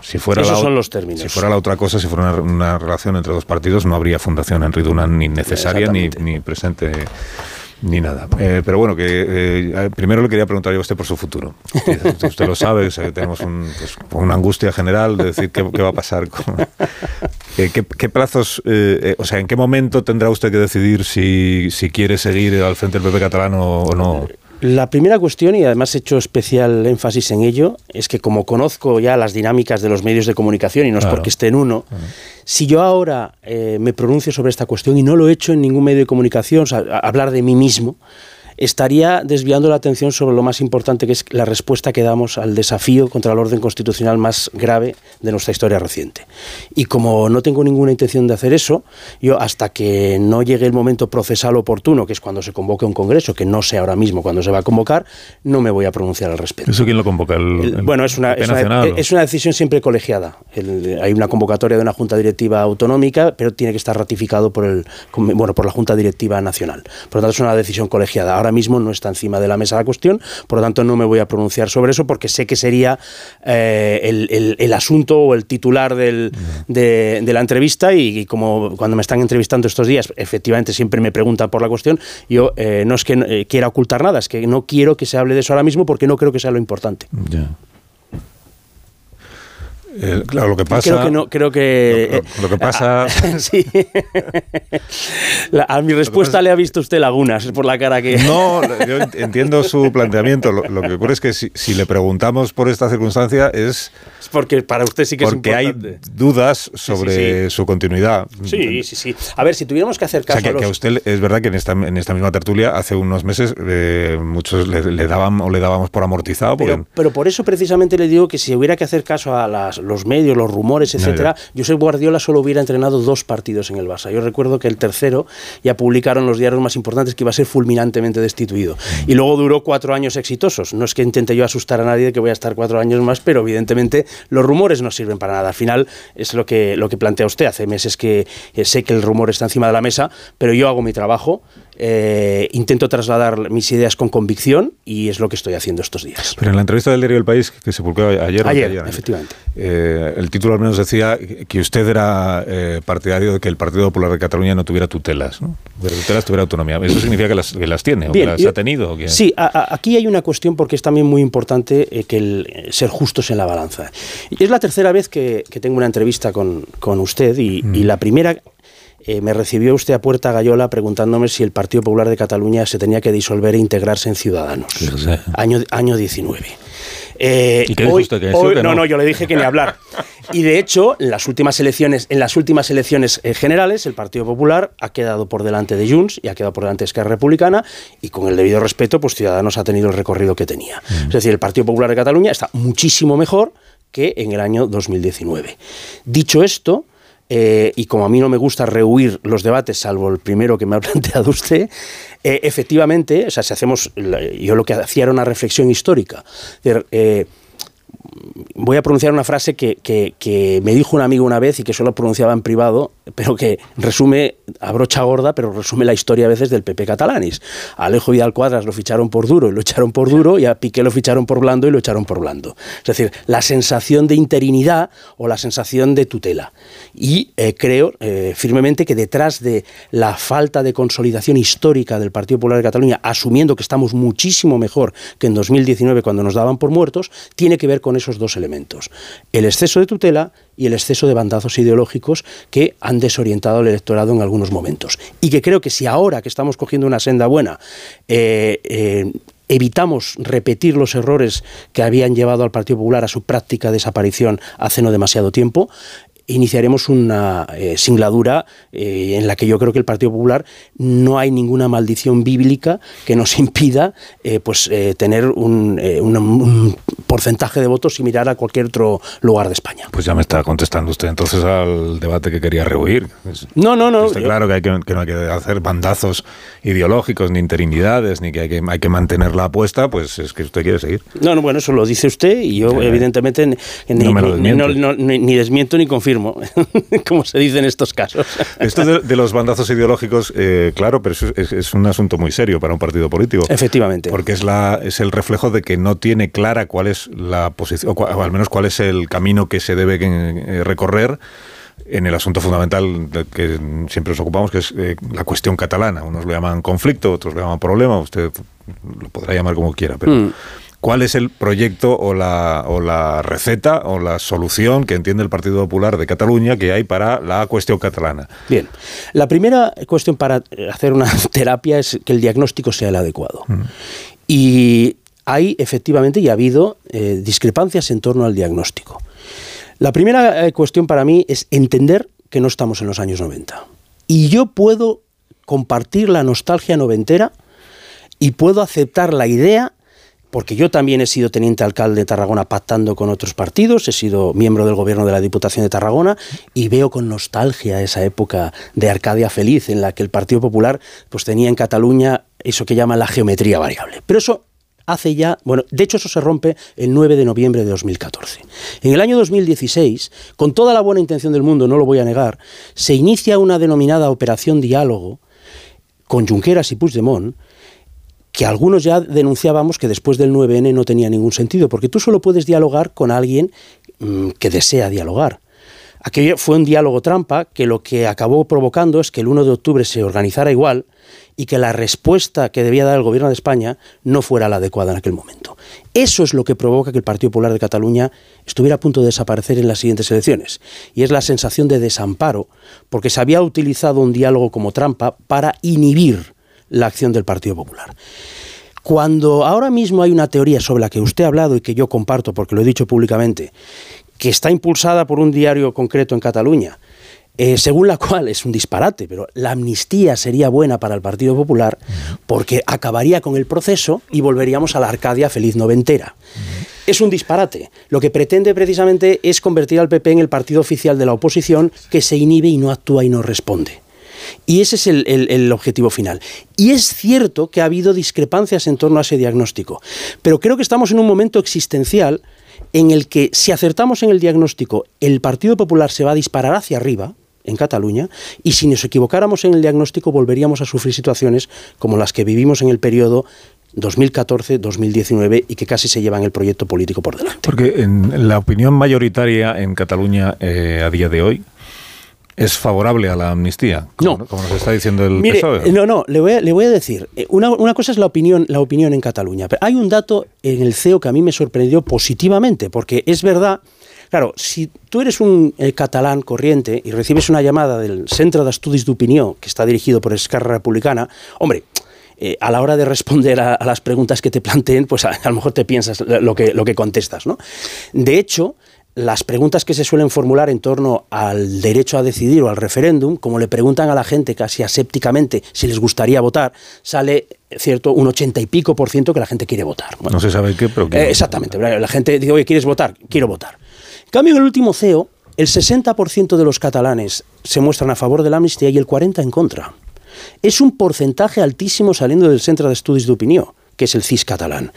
si fuera, Esos la, o- son los términos. si fuera la otra cosa, si fuera una, una relación entre dos partidos, no habría fundación Henry Dunant ni necesaria ni, ni presente ni nada. Eh, pero bueno, que eh, primero le quería preguntar yo a usted por su futuro. Usted, lo sabe, o sea, tenemos un, pues, una angustia general de decir qué, qué va a pasar. Con, eh, ¿qué, qué plazos, eh, eh, o sea, en qué momento tendrá usted que decidir si, si quiere seguir al frente del PP catalán o, o no? La primera cuestión, y además he hecho especial énfasis en ello, es que como conozco ya las dinámicas de los medios de comunicación, y no es Claro. porque esté en uno, si yo ahora eh, me pronuncio sobre esta cuestión y no lo he hecho en ningún medio de comunicación, o sea, hablar de mí mismo, estaría desviando la atención sobre lo más importante que es la respuesta que damos al desafío contra el orden constitucional más grave de nuestra historia reciente. Y como no tengo ninguna intención de hacer eso, yo hasta que no llegue el momento procesal oportuno, que es cuando se convoque un congreso, que no sé ahora mismo cuándo se va a convocar, no me voy a pronunciar al respecto. ¿Eso quién lo convoca? ¿El, El- el bueno, es una, es, una, es una decisión siempre colegiada. Hay una convocatoria de una junta directiva autonómica, pero tiene que estar ratificado por el bueno por la junta directiva nacional. Por lo tanto, es una decisión colegiada. Ahora mismo no está encima de la mesa la cuestión, por lo tanto no me voy a pronunciar sobre eso porque sé que sería eh, el, el- el asunto o el titular del- de, de la entrevista y, y como cuando me están entrevistando estos días, efectivamente siempre me preguntan por la cuestión, yo eh, no es que eh, quiera ocultar nada, es que no quiero que se hable de eso ahora mismo porque no creo que sea lo importante. Eh, claro, lo que pasa. Creo que no, creo que. Lo, lo- lo que pasa. sí. La- a mi respuesta le ha visto usted lagunas por la cara que. No, yo ent- entiendo su planteamiento. Lo, lo que ocurre es que si, si le preguntamos por esta circunstancia es Es porque para usted sí que es porque hay importante. dudas sobre su continuidad. Sí, sí, sí. A ver, si tuviéramos que hacer O sea, caso que, a los- que a usted es verdad que en esta, en esta misma tertulia hace unos meses eh, muchos le, le daban o le dábamos por amortizado. Porque, Pero, pero por eso precisamente le digo que si hubiera que hacer caso a las- los medios, los rumores, etcétera, Josep Guardiola solo hubiera entrenado dos partidos en el Barça. Yo recuerdo que el tercero ya publicaron los diarios más importantes que iba a ser fulminantemente destituido. Mm. Y luego duró cuatro años exitosos. No es que intente yo asustar a nadie de que voy a estar cuatro años más, pero evidentemente los rumores no sirven para nada. Al final es lo que, lo que plantea usted. Hace meses que eh, sé que el rumor está encima de la mesa, pero yo hago mi trabajo eh, intento trasladar mis ideas con convicción y es lo que estoy haciendo estos días. Pero en la entrevista del diario El País, que se publicó ayer, ayer, efectivamente, eh, el título al menos decía que usted era eh, partidario de que el Partido Popular de Cataluña no tuviera tutelas, ¿no? Tutelas tuviera autonomía. ¿Eso significa que las, que las tiene o que las ha tenido? Sí, aquí hay una cuestión porque es también muy importante que el ser justos en la balanza. Es la tercera vez que, tengo una entrevista con, con usted y, y la primera eh, me recibió usted a puerta gallola preguntándome si el Partido Popular de Cataluña se tenía que disolver e integrarse en Ciudadanos. Año, año 19. Eh, ¿Y qué usted? ¿Que no, no, yo le dije que ni hablar. Y de hecho, en las últimas elecciones, en las últimas elecciones eh, generales, el Partido Popular ha quedado por delante de Junts y ha quedado por delante de Esquerra Republicana y con el debido respeto, pues Ciudadanos ha tenido el recorrido que tenía. Mm. Es decir, el Partido Popular de Cataluña está muchísimo mejor que en el año 2019. Dicho esto, eh, y como a mí no me gusta rehuir los debates, salvo el primero que me ha planteado usted, eh, efectivamente, o sea, si hacemos, yo lo que hacía era una reflexión histórica. Eh, voy a pronunciar una frase que, que, me dijo un amigo una vez y que solo pronunciaba en privado, pero que resume, a brocha gorda, pero resume la historia a veces del PP catalanis. Alejo Vidal Cuadras lo ficharon por duro y lo echaron por duro, y a Piqué lo ficharon por blando y lo echaron por blando. Es decir, la sensación de interinidad o la sensación de tutela. Y eh, creo eh, firmemente que detrás de la falta de consolidación histórica del Partido Popular de Cataluña, asumiendo que estamos muchísimo mejor que en 2019 cuando nos daban por muertos, tiene que ver con esos dos elementos. El exceso de tutela y el exceso de bandazos ideológicos que han desorientado al electorado en algunos momentos. Y que creo que si ahora que estamos cogiendo una senda buena, eh, eh, evitamos repetir los errores que habían llevado al Partido Popular a su práctica desaparición hace no demasiado tiempo, iniciaremos una eh, singladura eh, en la que yo creo que el Partido Popular no hay ninguna maldición bíblica que nos impida eh, pues tener un, porcentaje de votos similar a cualquier otro lugar de España. Pues ya me está contestando usted entonces al debate que quería rehuir. No, no, no. Está claro que, hay que, no hay que hacer bandazos ideológicos ni interinidades, ni que hay, que hay que mantener la apuesta, pues es que usted quiere seguir. No, no, bueno, eso lo dice usted y yo evidentemente ni, ni desmiento ni confirmo como se dice en estos casos. Esto de, los bandazos ideológicos, eh, claro, pero es, un asunto muy serio para un partido político. Efectivamente. Porque es, la, es el reflejo de que no tiene clara cuál es la posición, o, al menos cuál es el camino que se debe eh, recorrer en el asunto fundamental que siempre nos ocupamos, que es eh, la cuestión catalana. Unos lo llaman conflicto, otros lo llaman problema, usted lo podrá llamar como quiera, pero... Mm cuál es el proyecto o la, o la receta o la solución que entiende el Partido Popular de Cataluña que hay para la cuestión catalana. Bien, la primera cuestión para hacer una terapia es que el diagnóstico sea el adecuado. Mm. Y hay efectivamente y ha habido eh, discrepancias en torno al diagnóstico. La primera eh, cuestión para mí es entender que no estamos en los años 90. Y yo puedo compartir la nostalgia noventera y puedo aceptar la idea porque yo también he sido teniente alcalde de Tarragona pactando con otros partidos, he sido miembro del gobierno de la Diputación de Tarragona y veo con nostalgia esa época de Arcadia feliz en la que el Partido Popular pues tenía en Cataluña eso que llaman la geometría variable. Pero eso hace ya, bueno, de hecho eso se rompe el 9 de noviembre de 2014. En el año 2016, con toda la buena intención del mundo, no lo voy a negar, se inicia una denominada operación diálogo con Junqueras y Puigdemont, que algunos ya denunciábamos que después del 9N no tenía ningún sentido, porque tú solo puedes dialogar con alguien mm, que desea dialogar. Aquello fue un diálogo trampa que lo que acabó provocando es que el 1 de octubre se organizara igual y que la respuesta que debía dar el gobierno de España no fuera la adecuada en aquel momento. Eso es lo que provoca que el Partido Popular de Cataluña estuviera a punto de desaparecer en las siguientes elecciones. Y es la sensación de desamparo, porque se había utilizado un diálogo como trampa para inhibir la acción del Partido Popular. Cuando ahora mismo hay una teoría sobre la que usted ha hablado y que yo comparto porque lo he dicho públicamente, que está impulsada por un diario concreto en Cataluña, eh, según la cual es un disparate, pero la amnistía sería buena para el Partido Popular porque acabaría con el proceso y volveríamos a la Arcadia feliz noventera. Es un disparate. Lo que pretende precisamente es convertir al PP en el partido oficial de la oposición que se inhibe y no actúa y no responde. Y ese es el, objetivo final. Y es cierto que ha habido discrepancias en torno a ese diagnóstico, pero creo que estamos en un momento existencial en el que si acertamos en el diagnóstico, el Partido Popular se va a disparar hacia arriba, en Cataluña y si nos equivocáramos en el diagnóstico volveríamos a sufrir situaciones como las que vivimos en el periodo 2014-2019 y que casi se llevan el proyecto político por delante. Porque en la opinión mayoritaria en Cataluña eh, a día de hoy es favorable a la amnistía, como, no. como nos está diciendo el Mire, PSOE. No, no, le voy a, le voy a decir, eh, una, una cosa es la opinión, la opinión en Cataluña, pero hay un dato en el CEO que a mí me sorprendió positivamente, porque es verdad, claro, si tú eres un eh, catalán corriente y recibes una llamada del Centro de Estudis d'Opinió, que está dirigido por Esquerra Republicana, hombre, eh, a la hora de responder a, a, las preguntas que te planteen, pues a, a, lo mejor te piensas lo que, lo que contestas, ¿no? De hecho, las preguntas que se suelen formular en torno al derecho a decidir o al referéndum, como le preguntan a la gente casi asépticamente si les gustaría votar, sale cierto un ochenta y pico por ciento que la gente quiere votar. Bueno, no se sabe qué, pero eh, exactamente. La gente dice, oye, ¿quieres votar? Quiero votar. En cambio, en el último CEO, el 60% de los catalanes se muestran a favor de la amnistía y el 40% en contra. Es un porcentaje altísimo saliendo del Centro de Estudios de Opinión, que es el CIS catalán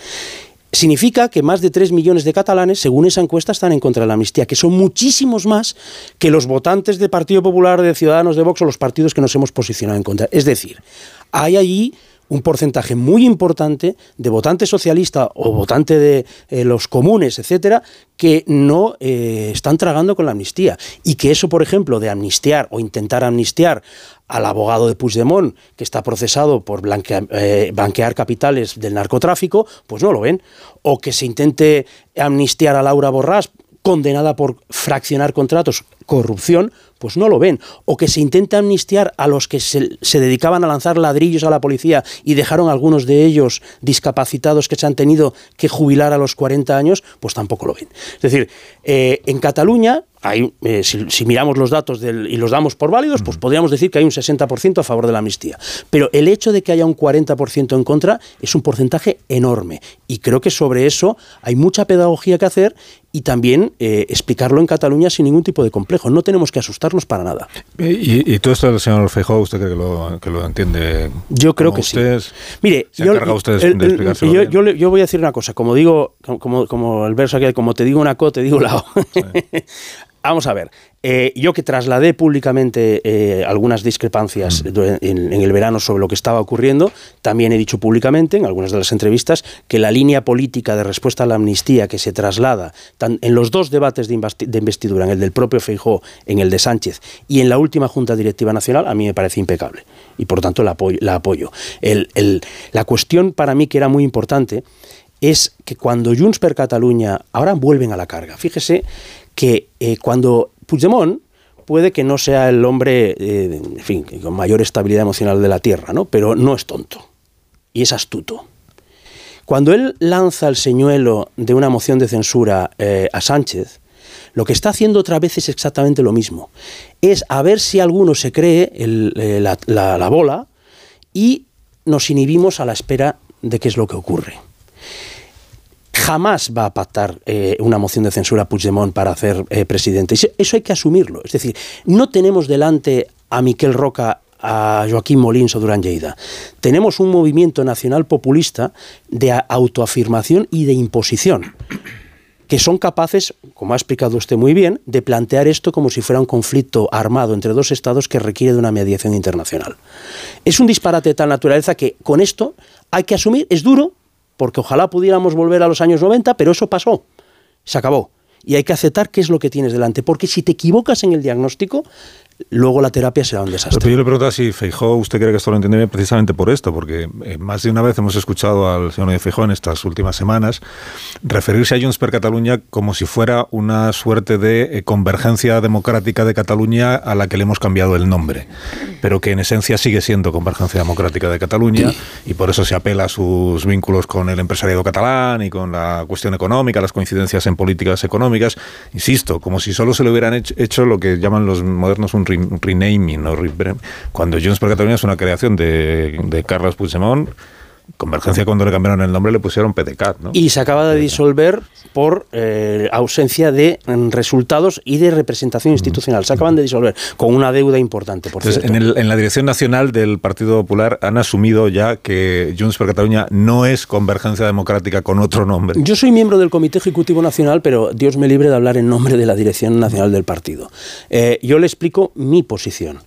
significa que más de 3 millones de catalanes, según esa encuesta, están en contra de la amnistía, que son muchísimos más que los votantes de Partido Popular, de Ciudadanos, de Vox o los partidos que nos hemos posicionado en contra. Es decir, hay allí un porcentaje muy importante de votante socialista o votante de eh, los comunes, etcétera, que no eh, están tragando con la amnistía. Y que eso, por ejemplo, de amnistiar o intentar amnistiar al abogado de Puigdemont, que está procesado por blanquear, eh, capitales del narcotráfico, pues no lo ven. O que se intente amnistiar a Laura Borràs, condenada por fraccionar contratos, corrupción, pues no lo ven. O que se intente amnistiar a los que se, se, dedicaban a lanzar ladrillos a la policía y dejaron a algunos de ellos discapacitados que se han tenido que jubilar a los 40 años, pues tampoco lo ven. Es decir, eh, en Cataluña hay, eh, si, si, miramos los datos del, y los damos por válidos, pues podríamos decir que hay un 60% a favor de la amnistía. Pero el hecho de que haya un 40% en contra es un porcentaje enorme. Y creo que sobre eso hay mucha pedagogía que hacer y también eh, explicarlo en Cataluña sin ningún tipo de complejo. No tenemos que asustarnos para nada. ¿Y, y todo esto del señor Feijóo, usted cree que lo, que lo entiende? Yo creo que sí. Mire, ¿se yo, usted el, de explicárselo yo, bien? yo, yo, voy a decir una cosa. Como digo, como, como el verso aquí, como te digo una co, te digo la o. Sí. Vamos a ver, eh, yo que trasladé públicamente eh, algunas discrepancias mm. en, en, el verano sobre lo que estaba ocurriendo, también he dicho públicamente en algunas de las entrevistas que la línea política de respuesta a la amnistía que se traslada tan, en los dos debates de, investidura, en el del propio Feijó, en el de Sánchez y en la última Junta Directiva Nacional, a mí me parece impecable y por tanto la apoyo. La, apoyo. El, el, la cuestión para mí que era muy importante es que cuando Junts per Catalunya ahora vuelven a la carga, fíjese que eh, cuando Puigdemont puede que no sea el hombre, eh, en fin, con mayor estabilidad emocional de la Tierra, ¿no? pero no es tonto y es astuto. Cuando él lanza el señuelo de una moción de censura eh, a Sánchez, lo que está haciendo otra vez es exactamente lo mismo. Es a ver si alguno se cree la, la, la bola y nos inhibimos a la espera de qué es lo que ocurre jamás va a pactar eh, una moción de censura a Puigdemont para hacer eh, presidente. Eso hay que asumirlo. Es decir, no tenemos delante a Miquel Roca a Joaquín Molins o Durán Lleida. Tenemos un movimiento nacional populista de autoafirmación y de imposición que son capaces, como ha explicado usted muy bien, de plantear esto como si fuera un conflicto armado entre dos estados que requiere de una mediación internacional. Es un disparate de tal naturaleza que con esto hay que asumir, es duro, porque ojalá pudiéramos volver a los años 90, pero eso pasó, se acabó. Y hay que aceptar qué es lo que tienes delante, porque si te equivocas en el diagnóstico, luego la terapia será un desastre. Pero yo le pregunto si Feijó, usted cree que esto lo entiende bien precisamente por esto, porque eh, más de una vez hemos escuchado al señor Feijó en estas últimas semanas referirse a Junts per Catalunya como si fuera una suerte de eh, convergencia democrática de Cataluña a la que le hemos cambiado el nombre, pero que en esencia sigue siendo convergencia democrática de Cataluña y por eso se apela a sus vínculos con el empresariado catalán y con la cuestión económica, las coincidencias en políticas económicas, insisto, como si solo se le hubieran hecho, hecho lo que llaman los modernos un renaming, ¿no? cuando Junts per Catalunya es una creación de, de Carles Puigdemont, Convergencia cuando le cambiaron el nombre le pusieron PDCAT, ¿no? Y se acaba de disolver por eh, ausencia de mm, resultados y de representación institucional. Se acaban de disolver con una deuda importante, por Entonces, cierto. en, el- en la dirección nacional del Partido Popular han asumido ya que Junts per Cataluña no es Convergencia Democrática con otro nombre. Yo soy miembro del Comité Ejecutivo Nacional, pero Dios me libre de hablar en nombre de la Dirección Nacional del partido. Eh, yo le explico mi posición.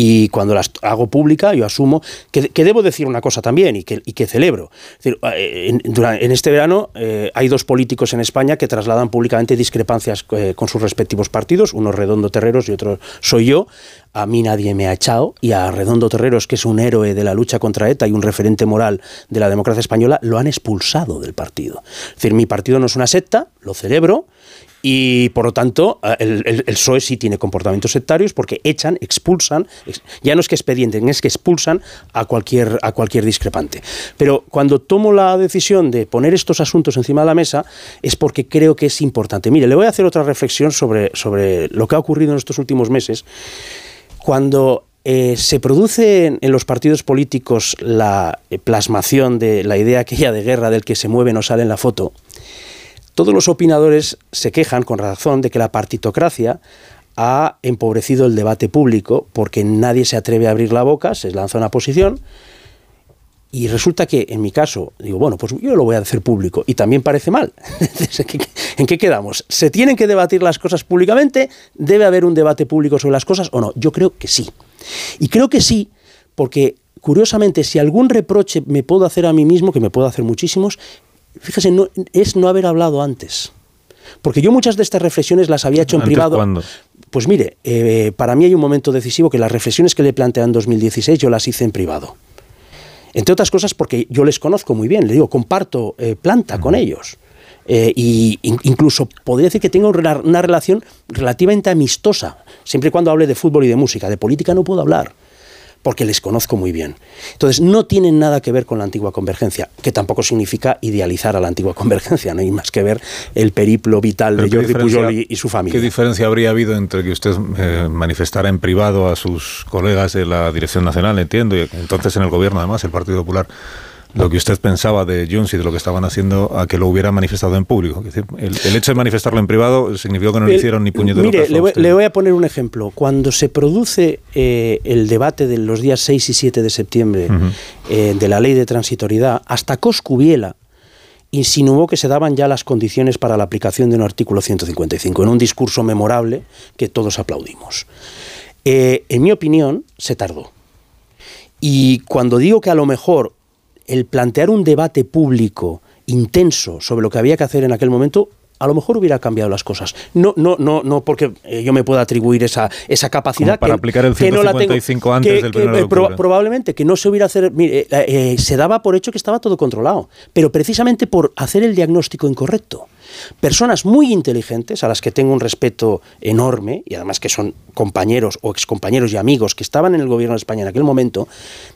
Y cuando las hago pública, yo asumo que, debo decir una cosa también y que, celebro. Eh, en este verano eh, hay dos políticos en España que trasladan públicamente discrepancias eh, con sus respectivos partidos, uno Redondo Terreros y otro soy yo. A mí nadie me ha echado y a Redondo Terreros, que es un héroe de la lucha contra ETA y un referente moral de la democracia española, lo han expulsado del partido. Es decir, mi partido no es una secta, lo celebro, y por lo tanto, eh, el, el- PSOE sí tiene comportamientos sectarios porque echan, expulsan, ex- ya no es que expedienten, es que expulsan a cualquier, a cualquier discrepante. Pero cuando tomo la decisión de poner estos asuntos encima de la mesa es porque creo que es importante. Mire, le voy a hacer otra reflexión sobre, sobre lo que ha ocurrido en estos últimos meses. Cuando eh, se produce en, en los partidos políticos la eh, plasmación de la idea aquella de guerra del que se mueve no sale en la foto, todos los opinadores se quejan con razón de que la partitocracia ha empobrecido el debate público porque nadie se atreve a abrir la boca, se lanza una posición y resulta que en mi caso digo, bueno, pues yo lo voy a hacer público y también parece mal. Entonces, ¿en qué- ¿En qué quedamos? ¿Se tienen que debatir las cosas públicamente? ¿Debe haber un debate público sobre las cosas o no? Yo creo que sí. Y creo que sí porque, curiosamente, si algún reproche me puedo hacer a mí mismo, que me puedo hacer muchísimos, fíjese, no, es no haber hablado antes. Porque yo muchas de estas reflexiones las había hecho en ¿Antes privado. cuándo? Pues mire, eh, para mí hay un momento decisivo que las reflexiones que le planteé en 2016 yo las hice en privado. Entre otras cosas porque yo les conozco muy bien, le digo, comparto eh, planta con ellos. Eh, y in- incluso podría decir que tengo una, una relación relativamente amistosa, siempre y cuando hable de fútbol y de música. De política no puedo hablar, porque les conozco muy bien. Entonces, no tienen nada que ver con la antigua convergencia, que tampoco significa idealizar a la antigua convergencia, no hay más que ver el periplo vital de Pero ¿qué Jordi Pujol y, y su familia. ¿Qué diferencia habría habido entre que usted eh, manifestara en privado a sus colegas de la Dirección Nacional, entiendo, y entonces en el gobierno además, el Partido Popular, lo que usted pensaba de Junts y de lo que estaban haciendo a que lo hubiera manifestado en público? Es decir, el, el hecho de manifestarlo en privado significó que no le hicieron ni puñetero Mire, caso le voy, le voy a poner un ejemplo. Cuando se produce eh, el debate de los días 6 y 7 de septiembre eh, de la ley de transitoriedad, hasta Coscubiela insinuó que se daban ya las condiciones para la aplicación de un artículo 155, en un discurso memorable que todos aplaudimos. Eh, en mi opinión, se tardó. Y cuando digo que a lo mejor el plantear un debate público intenso sobre lo que había que hacer en aquel momento, a lo mejor hubiera cambiado las cosas. No, no, no, no porque eh, yo me pueda atribuir esa, esa capacidad. Como para que- aplicar el que no la tengo. 155 antes Que- del que, 1 de eh, pro- probablemente que no se hubiera hacer. mire, eh, eh, se daba por hecho que estaba todo controlado, pero precisamente por hacer el diagnóstico incorrecto. Personas muy inteligentes, a las que tengo un respeto enorme, y además que son compañeros o excompañeros y amigos que estaban en el gobierno de España en aquel momento,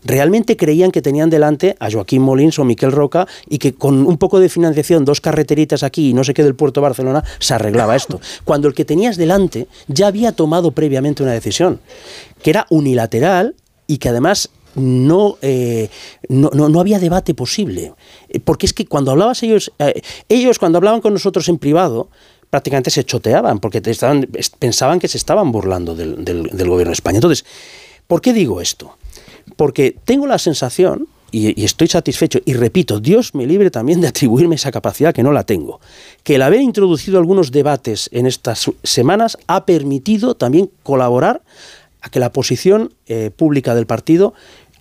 realmente creían que tenían delante a Joaquín Molins o Miquel Roca y que con un poco de financiación, dos carreteritas aquí y no sé qué del puerto de Barcelona, se arreglaba esto. Cuando el que tenías delante ya había tomado previamente una decisión, que era unilateral y que además no, eh, no, no, no había debate posible. Eh, Porque es que cuando hablabas ellos, eh, ellos cuando hablaban con nosotros en privado, prácticamente se choteaban, porque estaban, es- pensaban que se estaban burlando del, gobierno de España. Entonces, ¿por qué digo esto? Porque tengo la sensación, y, estoy satisfecho, y repito, Dios me libre también de atribuirme esa capacidad que no la tengo, que el haber introducido algunos debates en estas semanas ha permitido también colaborar a que la posición pública del partido,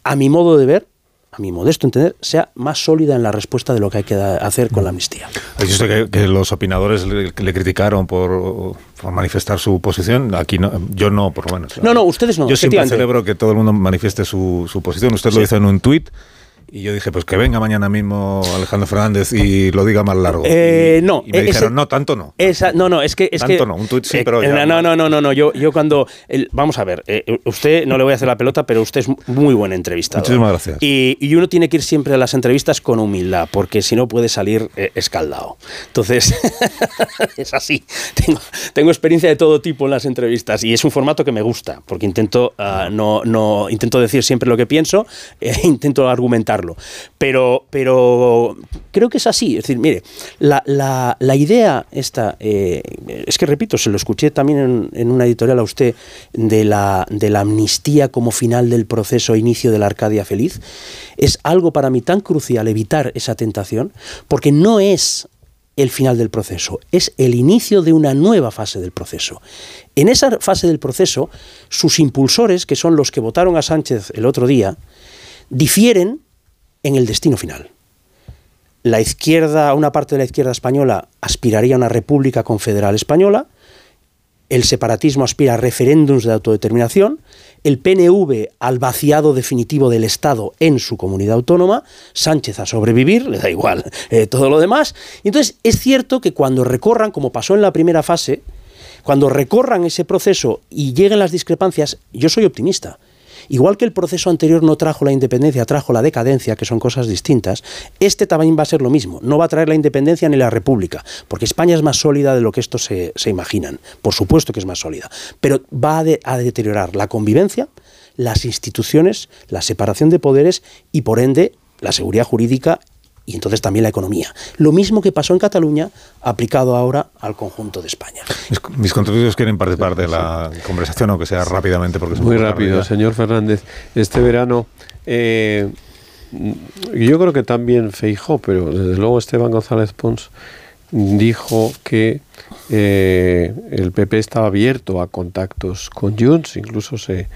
a mi modo de ver, a mi modesto entender, sea más sólida en la respuesta de lo que hay que hacer con la amnistía. ¿Ha dicho usted que, que los opinadores le, le criticaron por, por manifestar su posición? Aquí no, yo no, por lo menos. No, no, ustedes no. Yo siempre celebro que todo el mundo manifieste su, su posición. Usted lo Sí. hizo en un tuit y yo dije, pues que venga mañana mismo Alejandro Fernández y lo diga más largo. Eh, y, no, y me ese- dijeron, no, tanto no. Esa, no, no, es que... Es Tanto que, no, un tuit sí, eh, pero ya No, no, no, no, no, yo, yo cuando... el- vamos a ver, eh, usted, no le voy a hacer la pelota, pero usted es muy buen entrevistador. Muchísimas gracias. Y, y uno tiene que ir siempre a las entrevistas con humildad, porque si no puede salir eh, escaldado. Entonces, es así. Tengo, tengo experiencia de todo tipo en las entrevistas y es un formato que me gusta, porque intento, ah, no, no, intento decir siempre lo que pienso e intento argumentar Pero, pero creo que es así. Es decir, mire, la, la, la idea esta, eh, es que repito, se lo escuché también en, en, una editorial a usted de la, de la amnistía como final del proceso, inicio de la Arcadia feliz, es algo para mí tan crucial evitar esa tentación, porque no es el final del proceso, es el inicio de una nueva fase del proceso. En esa fase del proceso, sus impulsores, que son los que votaron a Sánchez el otro día, difieren en el destino final. La izquierda, una parte de la izquierda española aspiraría a una república confederal española, el separatismo aspira a referéndums de autodeterminación, el PNV al vaciado definitivo del Estado en su comunidad autónoma, Sánchez a sobrevivir, le da igual eh, todo lo demás. Entonces es cierto que cuando recorran, como pasó en la primera fase, cuando recorran ese proceso y lleguen las discrepancias, yo soy optimista. Igual que el proceso anterior no trajo la independencia, trajo la decadencia, que son cosas distintas, este también va a ser lo mismo. No va a traer la independencia ni la república, porque España es más sólida de lo que estos se, imaginan. Por supuesto que es más sólida. Pero va a deteriorar la convivencia, las instituciones, la separación de poderes y, por ende, la seguridad jurídica y entonces también la economía. Lo mismo que pasó en Cataluña, aplicado ahora al conjunto de España. Mis, mis contribuyentes quieren participar de la conversación, aunque sea rápidamente, porque es muy rápido, señor Fernández. Este verano, eh, yo creo que también Feijó, pero desde luego Esteban González Pons dijo que eh, el PP estaba abierto a contactos con Junts, incluso se,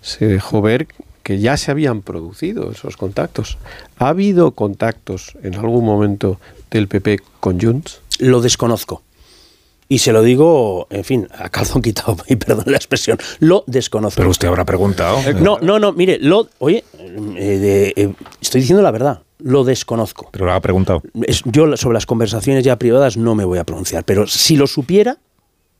se dejó ver que ya se habían producido esos contactos. ¿Ha habido contactos en algún momento del PP con Junts? Lo desconozco. Y se lo digo, en fin, a calzón quitado, y perdón la expresión, lo desconozco. Pero usted habrá preguntado. No, no, no, mire, lo, oye, eh, eh, estoy diciendo la verdad, lo desconozco. Pero lo ha preguntado. Es, yo sobre las conversaciones ya privadas no me voy a pronunciar, pero si lo supiera,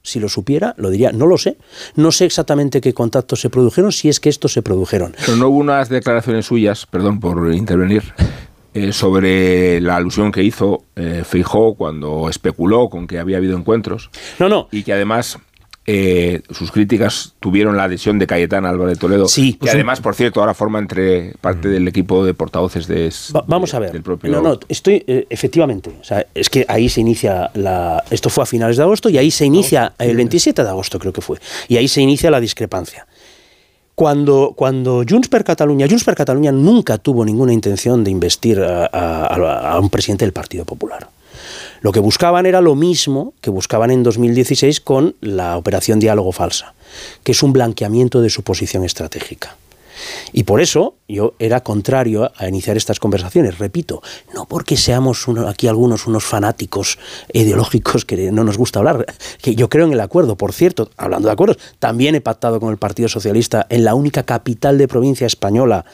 si lo supiera, lo diría. No lo sé. No sé exactamente qué contactos se produjeron, si es que estos se produjeron. Pero no hubo unas declaraciones suyas, perdón por intervenir, eh, sobre la alusión que hizo eh, Feijó cuando especuló con que había habido encuentros. No, no. Y que además eh, sus críticas tuvieron la adhesión de Cayetana Álvarez de Toledo, sí, que pues además, por cierto, ahora forma entre parte del equipo de portavoces de, Va, vamos a ver. del propio. No, no, estoy eh, efectivamente, o sea, es que ahí se inicia la esto fue a finales de agosto y ahí se inicia el 27 de agosto creo que fue y ahí se inicia la discrepancia. Cuando, cuando Junts per Catalunya, Junts per Catalunya nunca tuvo ninguna intención de investir a, a, a un presidente del Partido Popular. Lo que buscaban era lo mismo que buscaban en 2016 con la operación Diálogo Falsa, que es un blanqueamiento de su posición estratégica. Y por eso yo era contrario a iniciar estas conversaciones, repito, no porque seamos aquí algunos unos fanáticos ideológicos que no nos gusta hablar, que yo creo en el acuerdo, por cierto, hablando de acuerdos, también he pactado con el Partido Socialista en la única capital de provincia española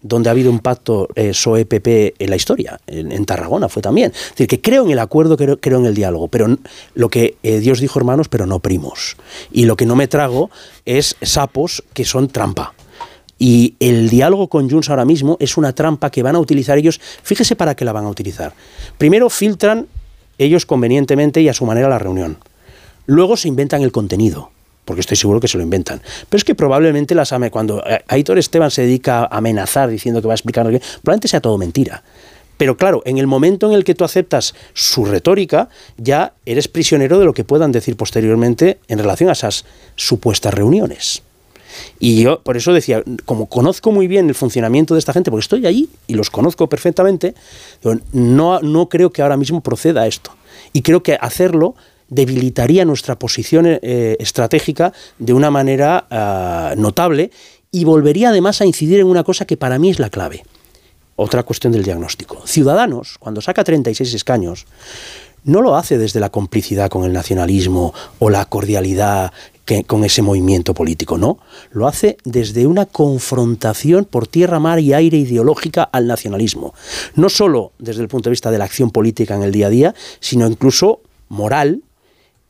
donde ha habido un pacto eh, PSOE-PP en la historia, en, Tarragona fue también. Es decir, que creo en el acuerdo, creo, creo en el diálogo, pero lo que eh, Dios dijo hermanos, pero no primos. Y lo que no me trago es sapos que son trampa. Y el diálogo con Junts ahora mismo es una trampa que van a utilizar ellos. Fíjese para qué la van a utilizar. Primero filtran ellos convenientemente y a su manera la reunión. Luego se inventan el contenido porque estoy seguro que se lo inventan. Pero es que probablemente las ame cuando Aitor Esteban se dedica a amenazar diciendo que va a explicar, probablemente sea todo mentira. Pero claro, en el momento en el que tú aceptas su retórica, ya eres prisionero de lo que puedan decir posteriormente en relación a esas supuestas reuniones. Y yo por eso decía, como conozco muy bien el funcionamiento de esta gente, porque estoy allí y los conozco perfectamente, no, no creo que ahora mismo proceda esto. Y creo que hacerlo debilitaría nuestra posición eh, estratégica de una manera uh, notable y volvería además a incidir en una cosa que para mí es la clave. Otra cuestión del diagnóstico. Ciudadanos, cuando saca 36 escaños, no lo hace desde la complicidad con el nacionalismo o la cordialidad con ese movimiento político, no. Lo hace desde una confrontación por tierra, mar y aire ideológica al nacionalismo. No solo desde el punto de vista de la acción política en el día a día, sino incluso moral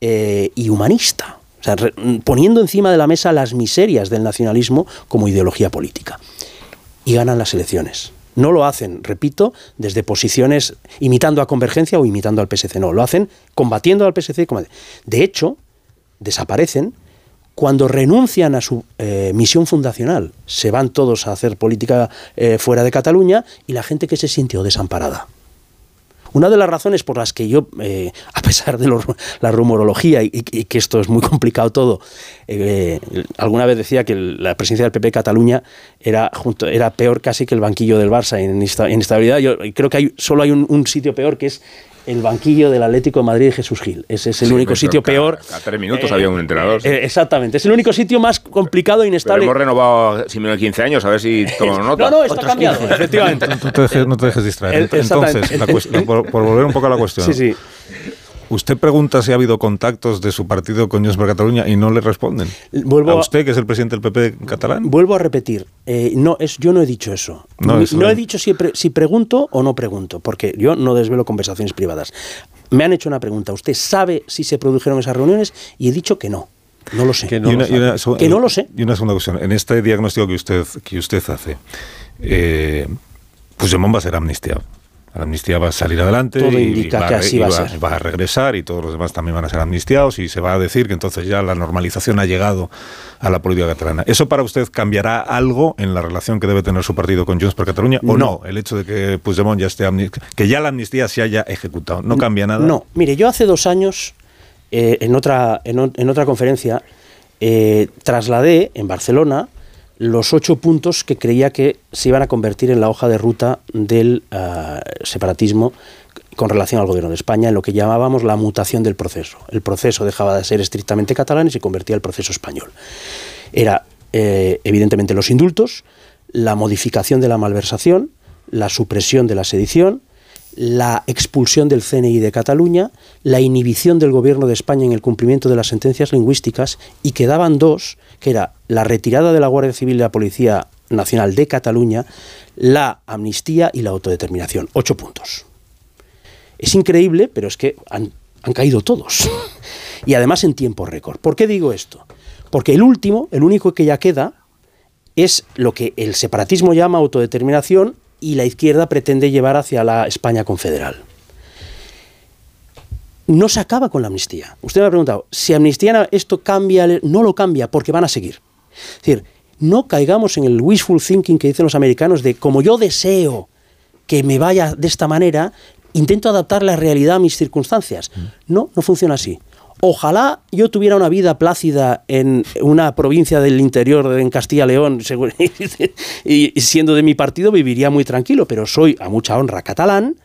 eh, y humanista. O sea, poniendo encima de la mesa las miserias del nacionalismo como ideología política. Y ganan las elecciones. No lo hacen, repito, desde posiciones imitando a Convergencia o imitando al PSC. No, lo hacen combatiendo al PSC. De hecho, desaparecen cuando renuncian a su eh, misión fundacional, se van todos a hacer política eh, fuera de Cataluña y la gente que se sintió desamparada. Una de las razones por las que yo, eh, a pesar de la rumorología y, que esto es muy complicado todo, eh, alguna vez decía que la presidencia del PP Cataluña era, junto, era peor casi que el banquillo del Barça en, estabilidad. Yo creo que hay, solo hay un sitio peor que es el banquillo del Atlético de Madrid Jesús Gil. Ese es el único sitio peor. A tres minutos había un entrenador. Eh, exactamente. Es el único sitio más complicado e inestable. Pero hemos renovado Simeone 15 años, a ver si tomamos nota. no, no, está cambiado, efectivamente. No te, dejes, distraer. Entonces, por, por, volver un poco a la cuestión. Sí, sí. Usted pregunta si ha habido contactos de su partido con Junts per Cataluña y no le responden. Vuelvo a usted, que es el presidente del PP catalán. Vuelvo a repetir, eh, no, es, yo no he dicho eso. No, he dicho si, si pregunto o no pregunto, porque yo no desvelo conversaciones privadas. Me han hecho una pregunta. ¿Usted sabe si se produjeron esas reuniones? Y he dicho que no. No lo sé. Que no, lo, sé. Y una segunda cuestión. En este diagnóstico que usted, que usted hace, eh, Puigdemont va a ser amnistiado la amnistía va a salir adelante y, va, que así va, a ser. va a regresar y todos los demás también van a ser amnistiados y se va a decir que entonces ya la normalización ha llegado a la política catalana. ¿Eso para usted cambiará algo en la relación que debe tener su partido con Junts per Cataluña o no? El hecho de que Puigdemont ya esté que ya la amnistía se haya ejecutado, ¿no cambia nada? No, mire, yo hace dos años eh, en, otra, en, otra conferencia eh, trasladé en Barcelona los ocho puntos que creía que se iban a convertir en la hoja de ruta del eh, separatismo con relación al gobierno de España, en lo que llamábamos la mutación del proceso. El proceso dejaba de ser estrictamente catalán y se convertía al proceso español. Era, eh, evidentemente, los indultos, la modificación de la malversación, la supresión de la sedición, la expulsión del CNI de Cataluña, la inhibición del gobierno de España en el cumplimiento de las sentencias lingüísticas y quedaban dos que era la retirada de la Guardia Civil y la Policía Nacional de Cataluña, la amnistía y la autodeterminación. Ocho puntos. Es increíble, pero es que han, caído todos. y además en tiempo récord. ¿Por qué digo esto? Porque el último, el único que ya queda, es lo que el separatismo llama autodeterminación y la izquierda pretende llevar hacia la España confederal no se acaba con la amnistía. Usted me ha preguntado, si amnistía esto cambia, no lo cambia porque van a seguir. Es decir, no caigamos en el wishful thinking que dicen los americanos de como yo deseo que me vaya de esta manera, intento adaptar la realidad a mis circunstancias. Mm. No, no funciona así. Ojalá yo tuviera una vida plácida en una provincia del interior, en Castilla-León, y siendo de mi partido viviría muy tranquilo, pero soy a mucha honra catalán,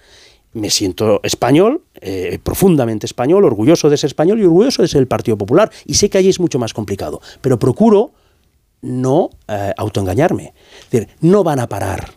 me siento español, eh, profundamente español, orgulloso de ser español y orgulloso de ser el Partido Popular. Y sé que allí es mucho más complicado, pero procuro no eh, autoengañarme. Es decir, no van a parar.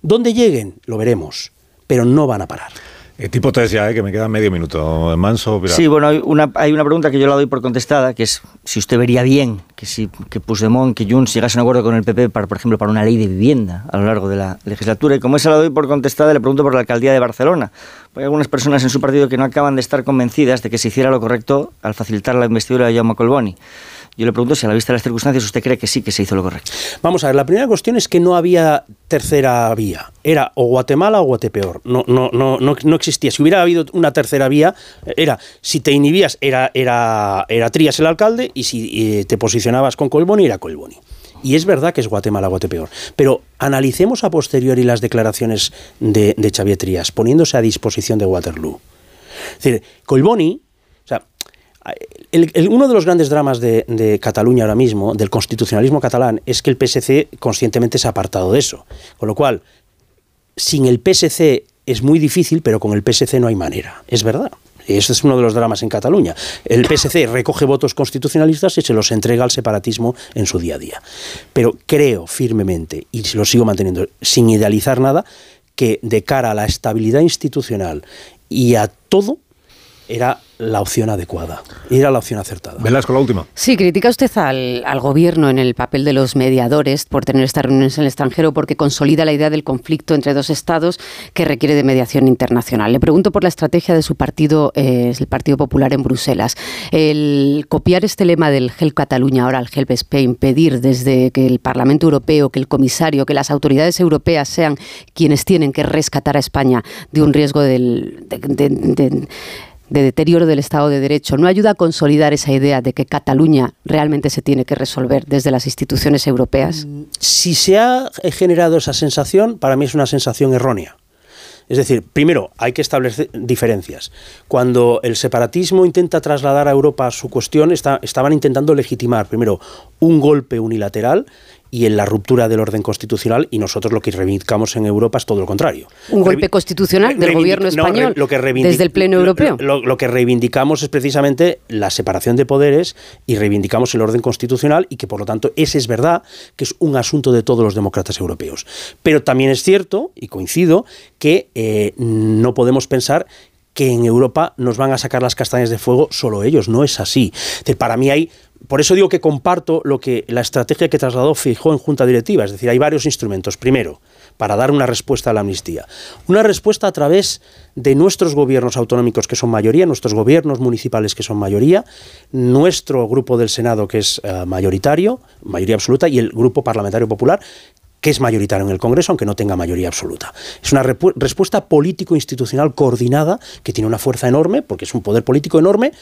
Donde lleguen, lo veremos, pero no van a parar. Eh, tipo test ya, que me queda medio minuto. Manso, Sí, bueno, hay una, hay una pregunta que yo la doy por contestada, que es si usted vería bien que si que Puigdemont, que Junts llegase a un acuerdo con el PP, para, por ejemplo, para una ley de vivienda a lo largo de la legislatura. Y como esa la doy por contestada, le pregunto por la alcaldía de Barcelona. Hay algunas personas en su partido que no acaban de estar convencidas de que se hiciera lo correcto al facilitar la investidura de Jaume Colboni. Yo le pregunto si a la vista de las circunstancias usted cree que sí, que se hizo lo correcto. Vamos a ver, la primera cuestión es que no había tercera vía. Era o Guatemala o Guatepeor. No, no, no, no, no existía. Si hubiera habido una tercera vía, era si te inhibías, era, era, era Trías el alcalde y si te posicionabas con Colboni, era Colboni. Y es verdad que es Guatemala Guatepeor. Pero analicemos a posteriori las declaraciones de, de Xavier Trías, poniéndose a disposición de Waterloo. Es decir, Colboni uno de los grandes dramas de, Cataluña ahora mismo, del constitucionalismo catalán, es que el PSC conscientemente se ha apartado de eso. Con lo cual, sin el PSC es muy difícil, pero con el PSC no hay manera. Es verdad. Ese es uno de los dramas en Cataluña. El PSC recoge votos constitucionalistas y se los entrega al separatismo en su día a día. Pero creo firmemente, y lo sigo manteniendo sin idealizar nada, que de cara a la estabilidad institucional y a todo, era la opción adecuada, era la opción acertada. Velasco, la última. Sí, critica usted al, al, gobierno en el papel de los mediadores por tener estas reuniones en el extranjero porque consolida la idea del conflicto entre dos estados que requiere de mediación internacional. Le pregunto por la estrategia de su partido, eh, el Partido Popular en Bruselas. El copiar este lema del Help Cataluña, ahora el Help Spain, pedir desde que el Parlamento Europeo, que el comisario, que las autoridades europeas sean quienes tienen que rescatar a España de un riesgo del, de de deterioro del Estado de Derecho, no ayuda a consolidar esa idea de que Cataluña realmente se tiene que resolver desde las instituciones europeas? Si se ha generado esa sensación, para mí es una sensación errónea. Es decir, primero, hay que establecer diferencias. Cuando el separatismo intenta trasladar a Europa su cuestión, estaban intentando legitimar, primero, un golpe unilateral y en la ruptura del orden constitucional y nosotros lo que reivindicamos en Europa es todo lo contrario. Un golpe constitucional del gobierno español desde el Pleno Europeo. Lo, que reivindicamos es precisamente la separación de poderes y reivindicamos el orden constitucional y que por lo tanto ese es verdad que es un asunto de todos los demócratas europeos. Pero también es cierto, y coincido, que eh, no podemos pensar que en Europa nos van a sacar las castañas de fuego solo ellos. No es así. Para mí hay por eso digo que comparto lo que la estrategia que trasladó fijó en Junta Directiva, es decir, hay varios instrumentos. Primero, para dar una respuesta a la amnistía. Una respuesta a través de nuestros gobiernos autonómicos que son mayoría, nuestros gobiernos municipales que son mayoría, nuestro grupo del Senado que es eh, mayoritario, mayoría absoluta, y el grupo parlamentario popular que es mayoritario en el Congreso, aunque no tenga mayoría absoluta. Es una respuesta político-institucional coordinada que tiene una fuerza enorme, porque es un poder político enorme,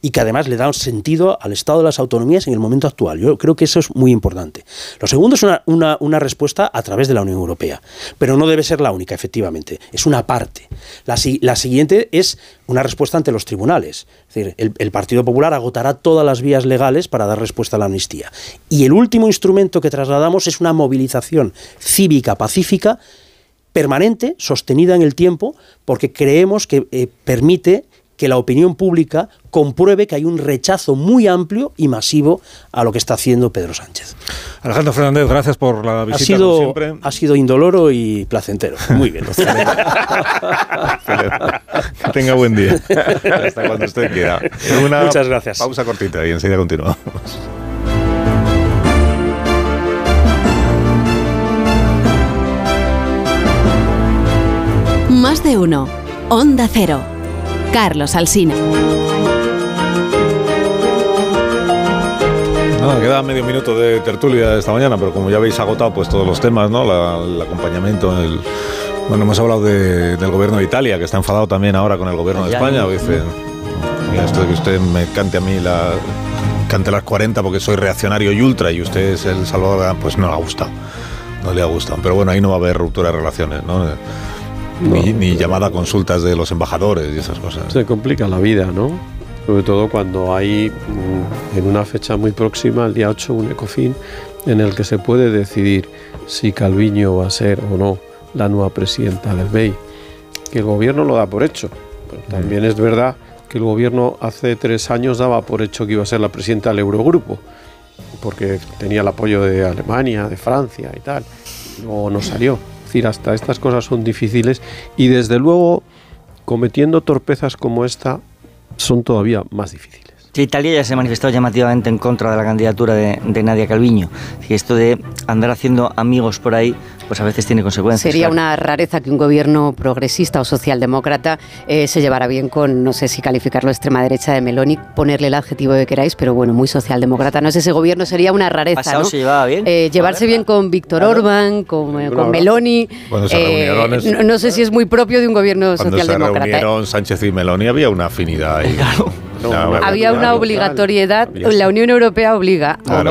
y que además le da un sentido al Estado de las autonomías en el momento actual. Yo creo que eso es muy importante. Lo segundo es una, respuesta a través de la Unión Europea, pero no debe ser la única, efectivamente. Es una parte. La, siguiente es una respuesta ante los tribunales. Es decir, el, el Partido Popular agotará todas las vías legales para dar respuesta a la amnistía. Y el último instrumento que trasladamos es una movilización cívica pacífica permanente, sostenida en el tiempo, porque creemos que eh, permite que la opinión pública compruebe que hay un rechazo muy amplio y masivo a lo que está haciendo Pedro Sánchez. Alejandro Fernández, gracias por la visita. Ha sido, Ha sido indoloro y placentero. Muy bien. que tenga buen día. Hasta cuando usted quiera. Muchas gracias. Pausa cortita y enseguida continuamos. Más de uno. Onda Cero. Carlos Alsina. Nada, queda medio minuto de tertulia esta mañana, pero como ya habéis agotado pues todos los temas, ¿no? el acompañamiento, el, bueno, hemos hablado del gobierno de Italia, que está enfadado también ahora con el gobierno de España. Dice, esto de que usted me cante a mí la cante las 40 porque soy reaccionario y ultra y usted es el salvador, pues no le ha gustado. No le ha gustado. Pero bueno, ahí no va a haber ruptura de relaciones, ¿no? Ni, llamada a consultas de los embajadores y esas cosas. Se complica la vida, ¿no? Sobre todo cuando hay mm, en una fecha muy próxima, el día 8, un ECOFIN en el que se puede decidir si Calviño va a ser o no la nueva presidenta del BEI. Que el gobierno lo da por hecho. Pero también es verdad que el gobierno hace tres años daba por hecho que iba a ser la presidenta del Eurogrupo, porque tenía el apoyo de Alemania, de Francia y tal. Luego no salió decir, hasta estas cosas son difíciles y desde luego cometiendo torpezas como esta son todavía más difíciles. Italia ya se ha manifestado llamativamente en contra de la candidatura de, Nadia Calviño. Y esto de andar haciendo amigos por ahí, pues a veces tiene consecuencias. Sería una rareza que un gobierno progresista o socialdemócrata eh, se llevara bien con, no sé si calificarlo extrema derecha de Meloni, ponerle el adjetivo que queráis, pero bueno, muy socialdemócrata. No sé, ese gobierno sería una rareza. ¿no? se llevaba bien? Eh, llevarse bien con Víctor Orbán, con, eh, con Meloni. no, sé si es muy propio de un gobierno socialdemócrata. Cuando se reunieron Sánchez y Meloni había una afinidad ahí. Había una obligatoriedad, la Unión Europea obliga, a,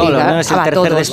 todos,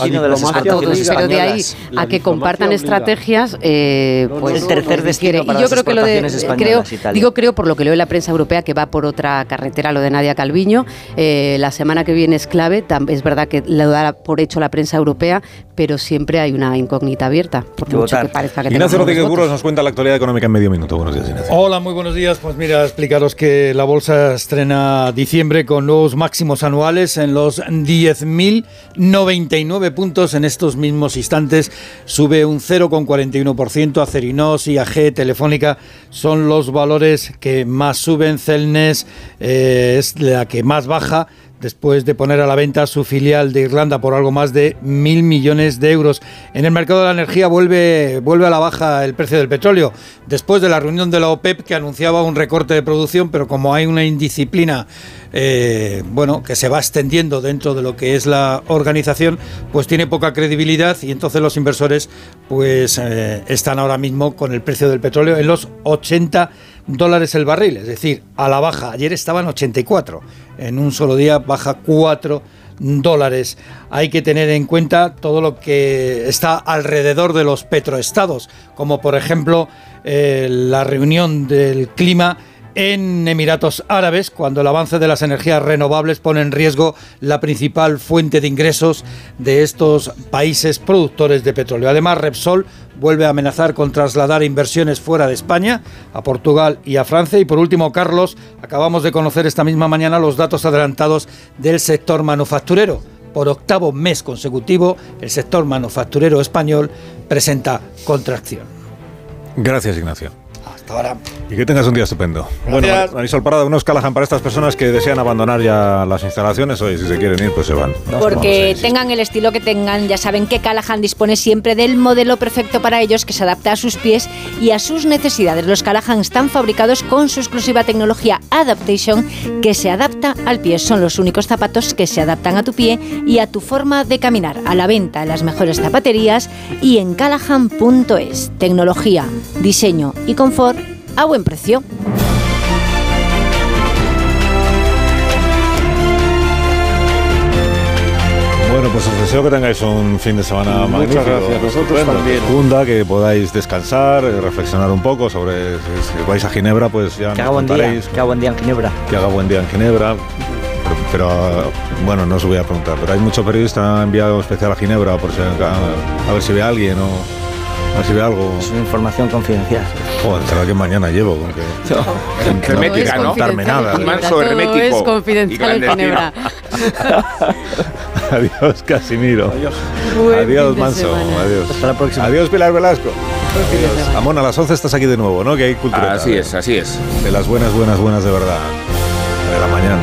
pero de ahí a que compartan estrategias, eh, pues el tercer destino y yo creo que lo de creo, digo creo por lo que leo en la prensa europea que va por otra carretera lo de Nadia Calviño, eh, la semana que viene es clave, es verdad que lo da por hecho la prensa europea, pero siempre hay una incógnita abierta, por mucho que parezca que Ignacio Rodríguez Burros nos cuenta la actualidad económica en medio minuto. Buenos días, Ignacio. Hola, muy buenos días. Pues mira, explicaros que la bolsa estrena diciembre con nuevos máximos anuales en los 10.099 puntos en estos mismos instantes. Sube un 0,41%. Acerinos, IAG, Telefónica son los valores que más suben. Celnes eh, es la que más baja después de poner a la venta su filial de Irlanda por algo más de mil millones de euros. En el mercado de la energía vuelve, vuelve a la baja el precio del petróleo, después de la reunión de la OPEP que anunciaba un recorte de producción, pero como hay una indisciplina eh, bueno, que se va extendiendo dentro de lo que es la organización, pues tiene poca credibilidad y entonces los inversores pues eh, están ahora mismo con el precio del petróleo en los 80 dólares el barril, es decir, a la baja. Ayer estaban 84, en un solo día baja 4 dólares. Hay que tener en cuenta todo lo que está alrededor de los petroestados, como por ejemplo eh, la reunión del clima en Emiratos Árabes, cuando el avance de las energías renovables pone en riesgo la principal fuente de ingresos de estos países productores de petróleo. Además, Repsol vuelve a amenazar con trasladar inversiones fuera de España, a Portugal y a Francia. Y por último, Carlos, acabamos de conocer esta misma mañana los datos adelantados del sector manufacturero. Por octavo mes consecutivo, el sector manufacturero español presenta contracción. Gracias, Ignacio. Hasta ahora. Y que tengas un día estupendo. Bueno, Marisol Parada, unos Callahan para estas personas que desean abandonar ya las instalaciones. Oye, si se quieren ir, pues se van. Porque tengan el estilo que tengan, ya saben que Callahan dispone siempre del modelo perfecto para ellos que se adapta a sus pies y a sus necesidades. Los Callahan están fabricados con su exclusiva tecnología Adaptation que se adapta al pie. Son los únicos zapatos que se adaptan a tu pie y a tu forma de caminar. A la venta en las mejores zapaterías y en callahan.es. Tecnología, diseño y confort a buen precio. Bueno, pues os deseo que tengáis un fin de semana Muchas magnífico. gracias, nosotros también. que cunda, que podáis descansar, eh, reflexionar un poco sobre si, si vais a Ginebra, pues ya Que haga buen día, que haga buen día en Ginebra. Que haga buen día en Ginebra. Pero, pero, bueno, no os voy a preguntar, pero hay mucho periodista enviado especial a Ginebra por si, a, a ver si ve a alguien o ver si ve algo. Es una información confidencial. Joder, será que mañana llevo. con que- Hermética, no ¿no? contarme nada. Un manso Todo hermético. es confidencial en. Ginebra. Adiós, Casimiro. Adiós, Buen de Manso. Adiós. Hasta la próxima. Adiós, Pilar Velasco. Adiós. Amón, a las 11 estás aquí de nuevo, ¿no? Que hay cultura. Así es, así es. De las buenas, buenas, buenas de verdad. De la mañana.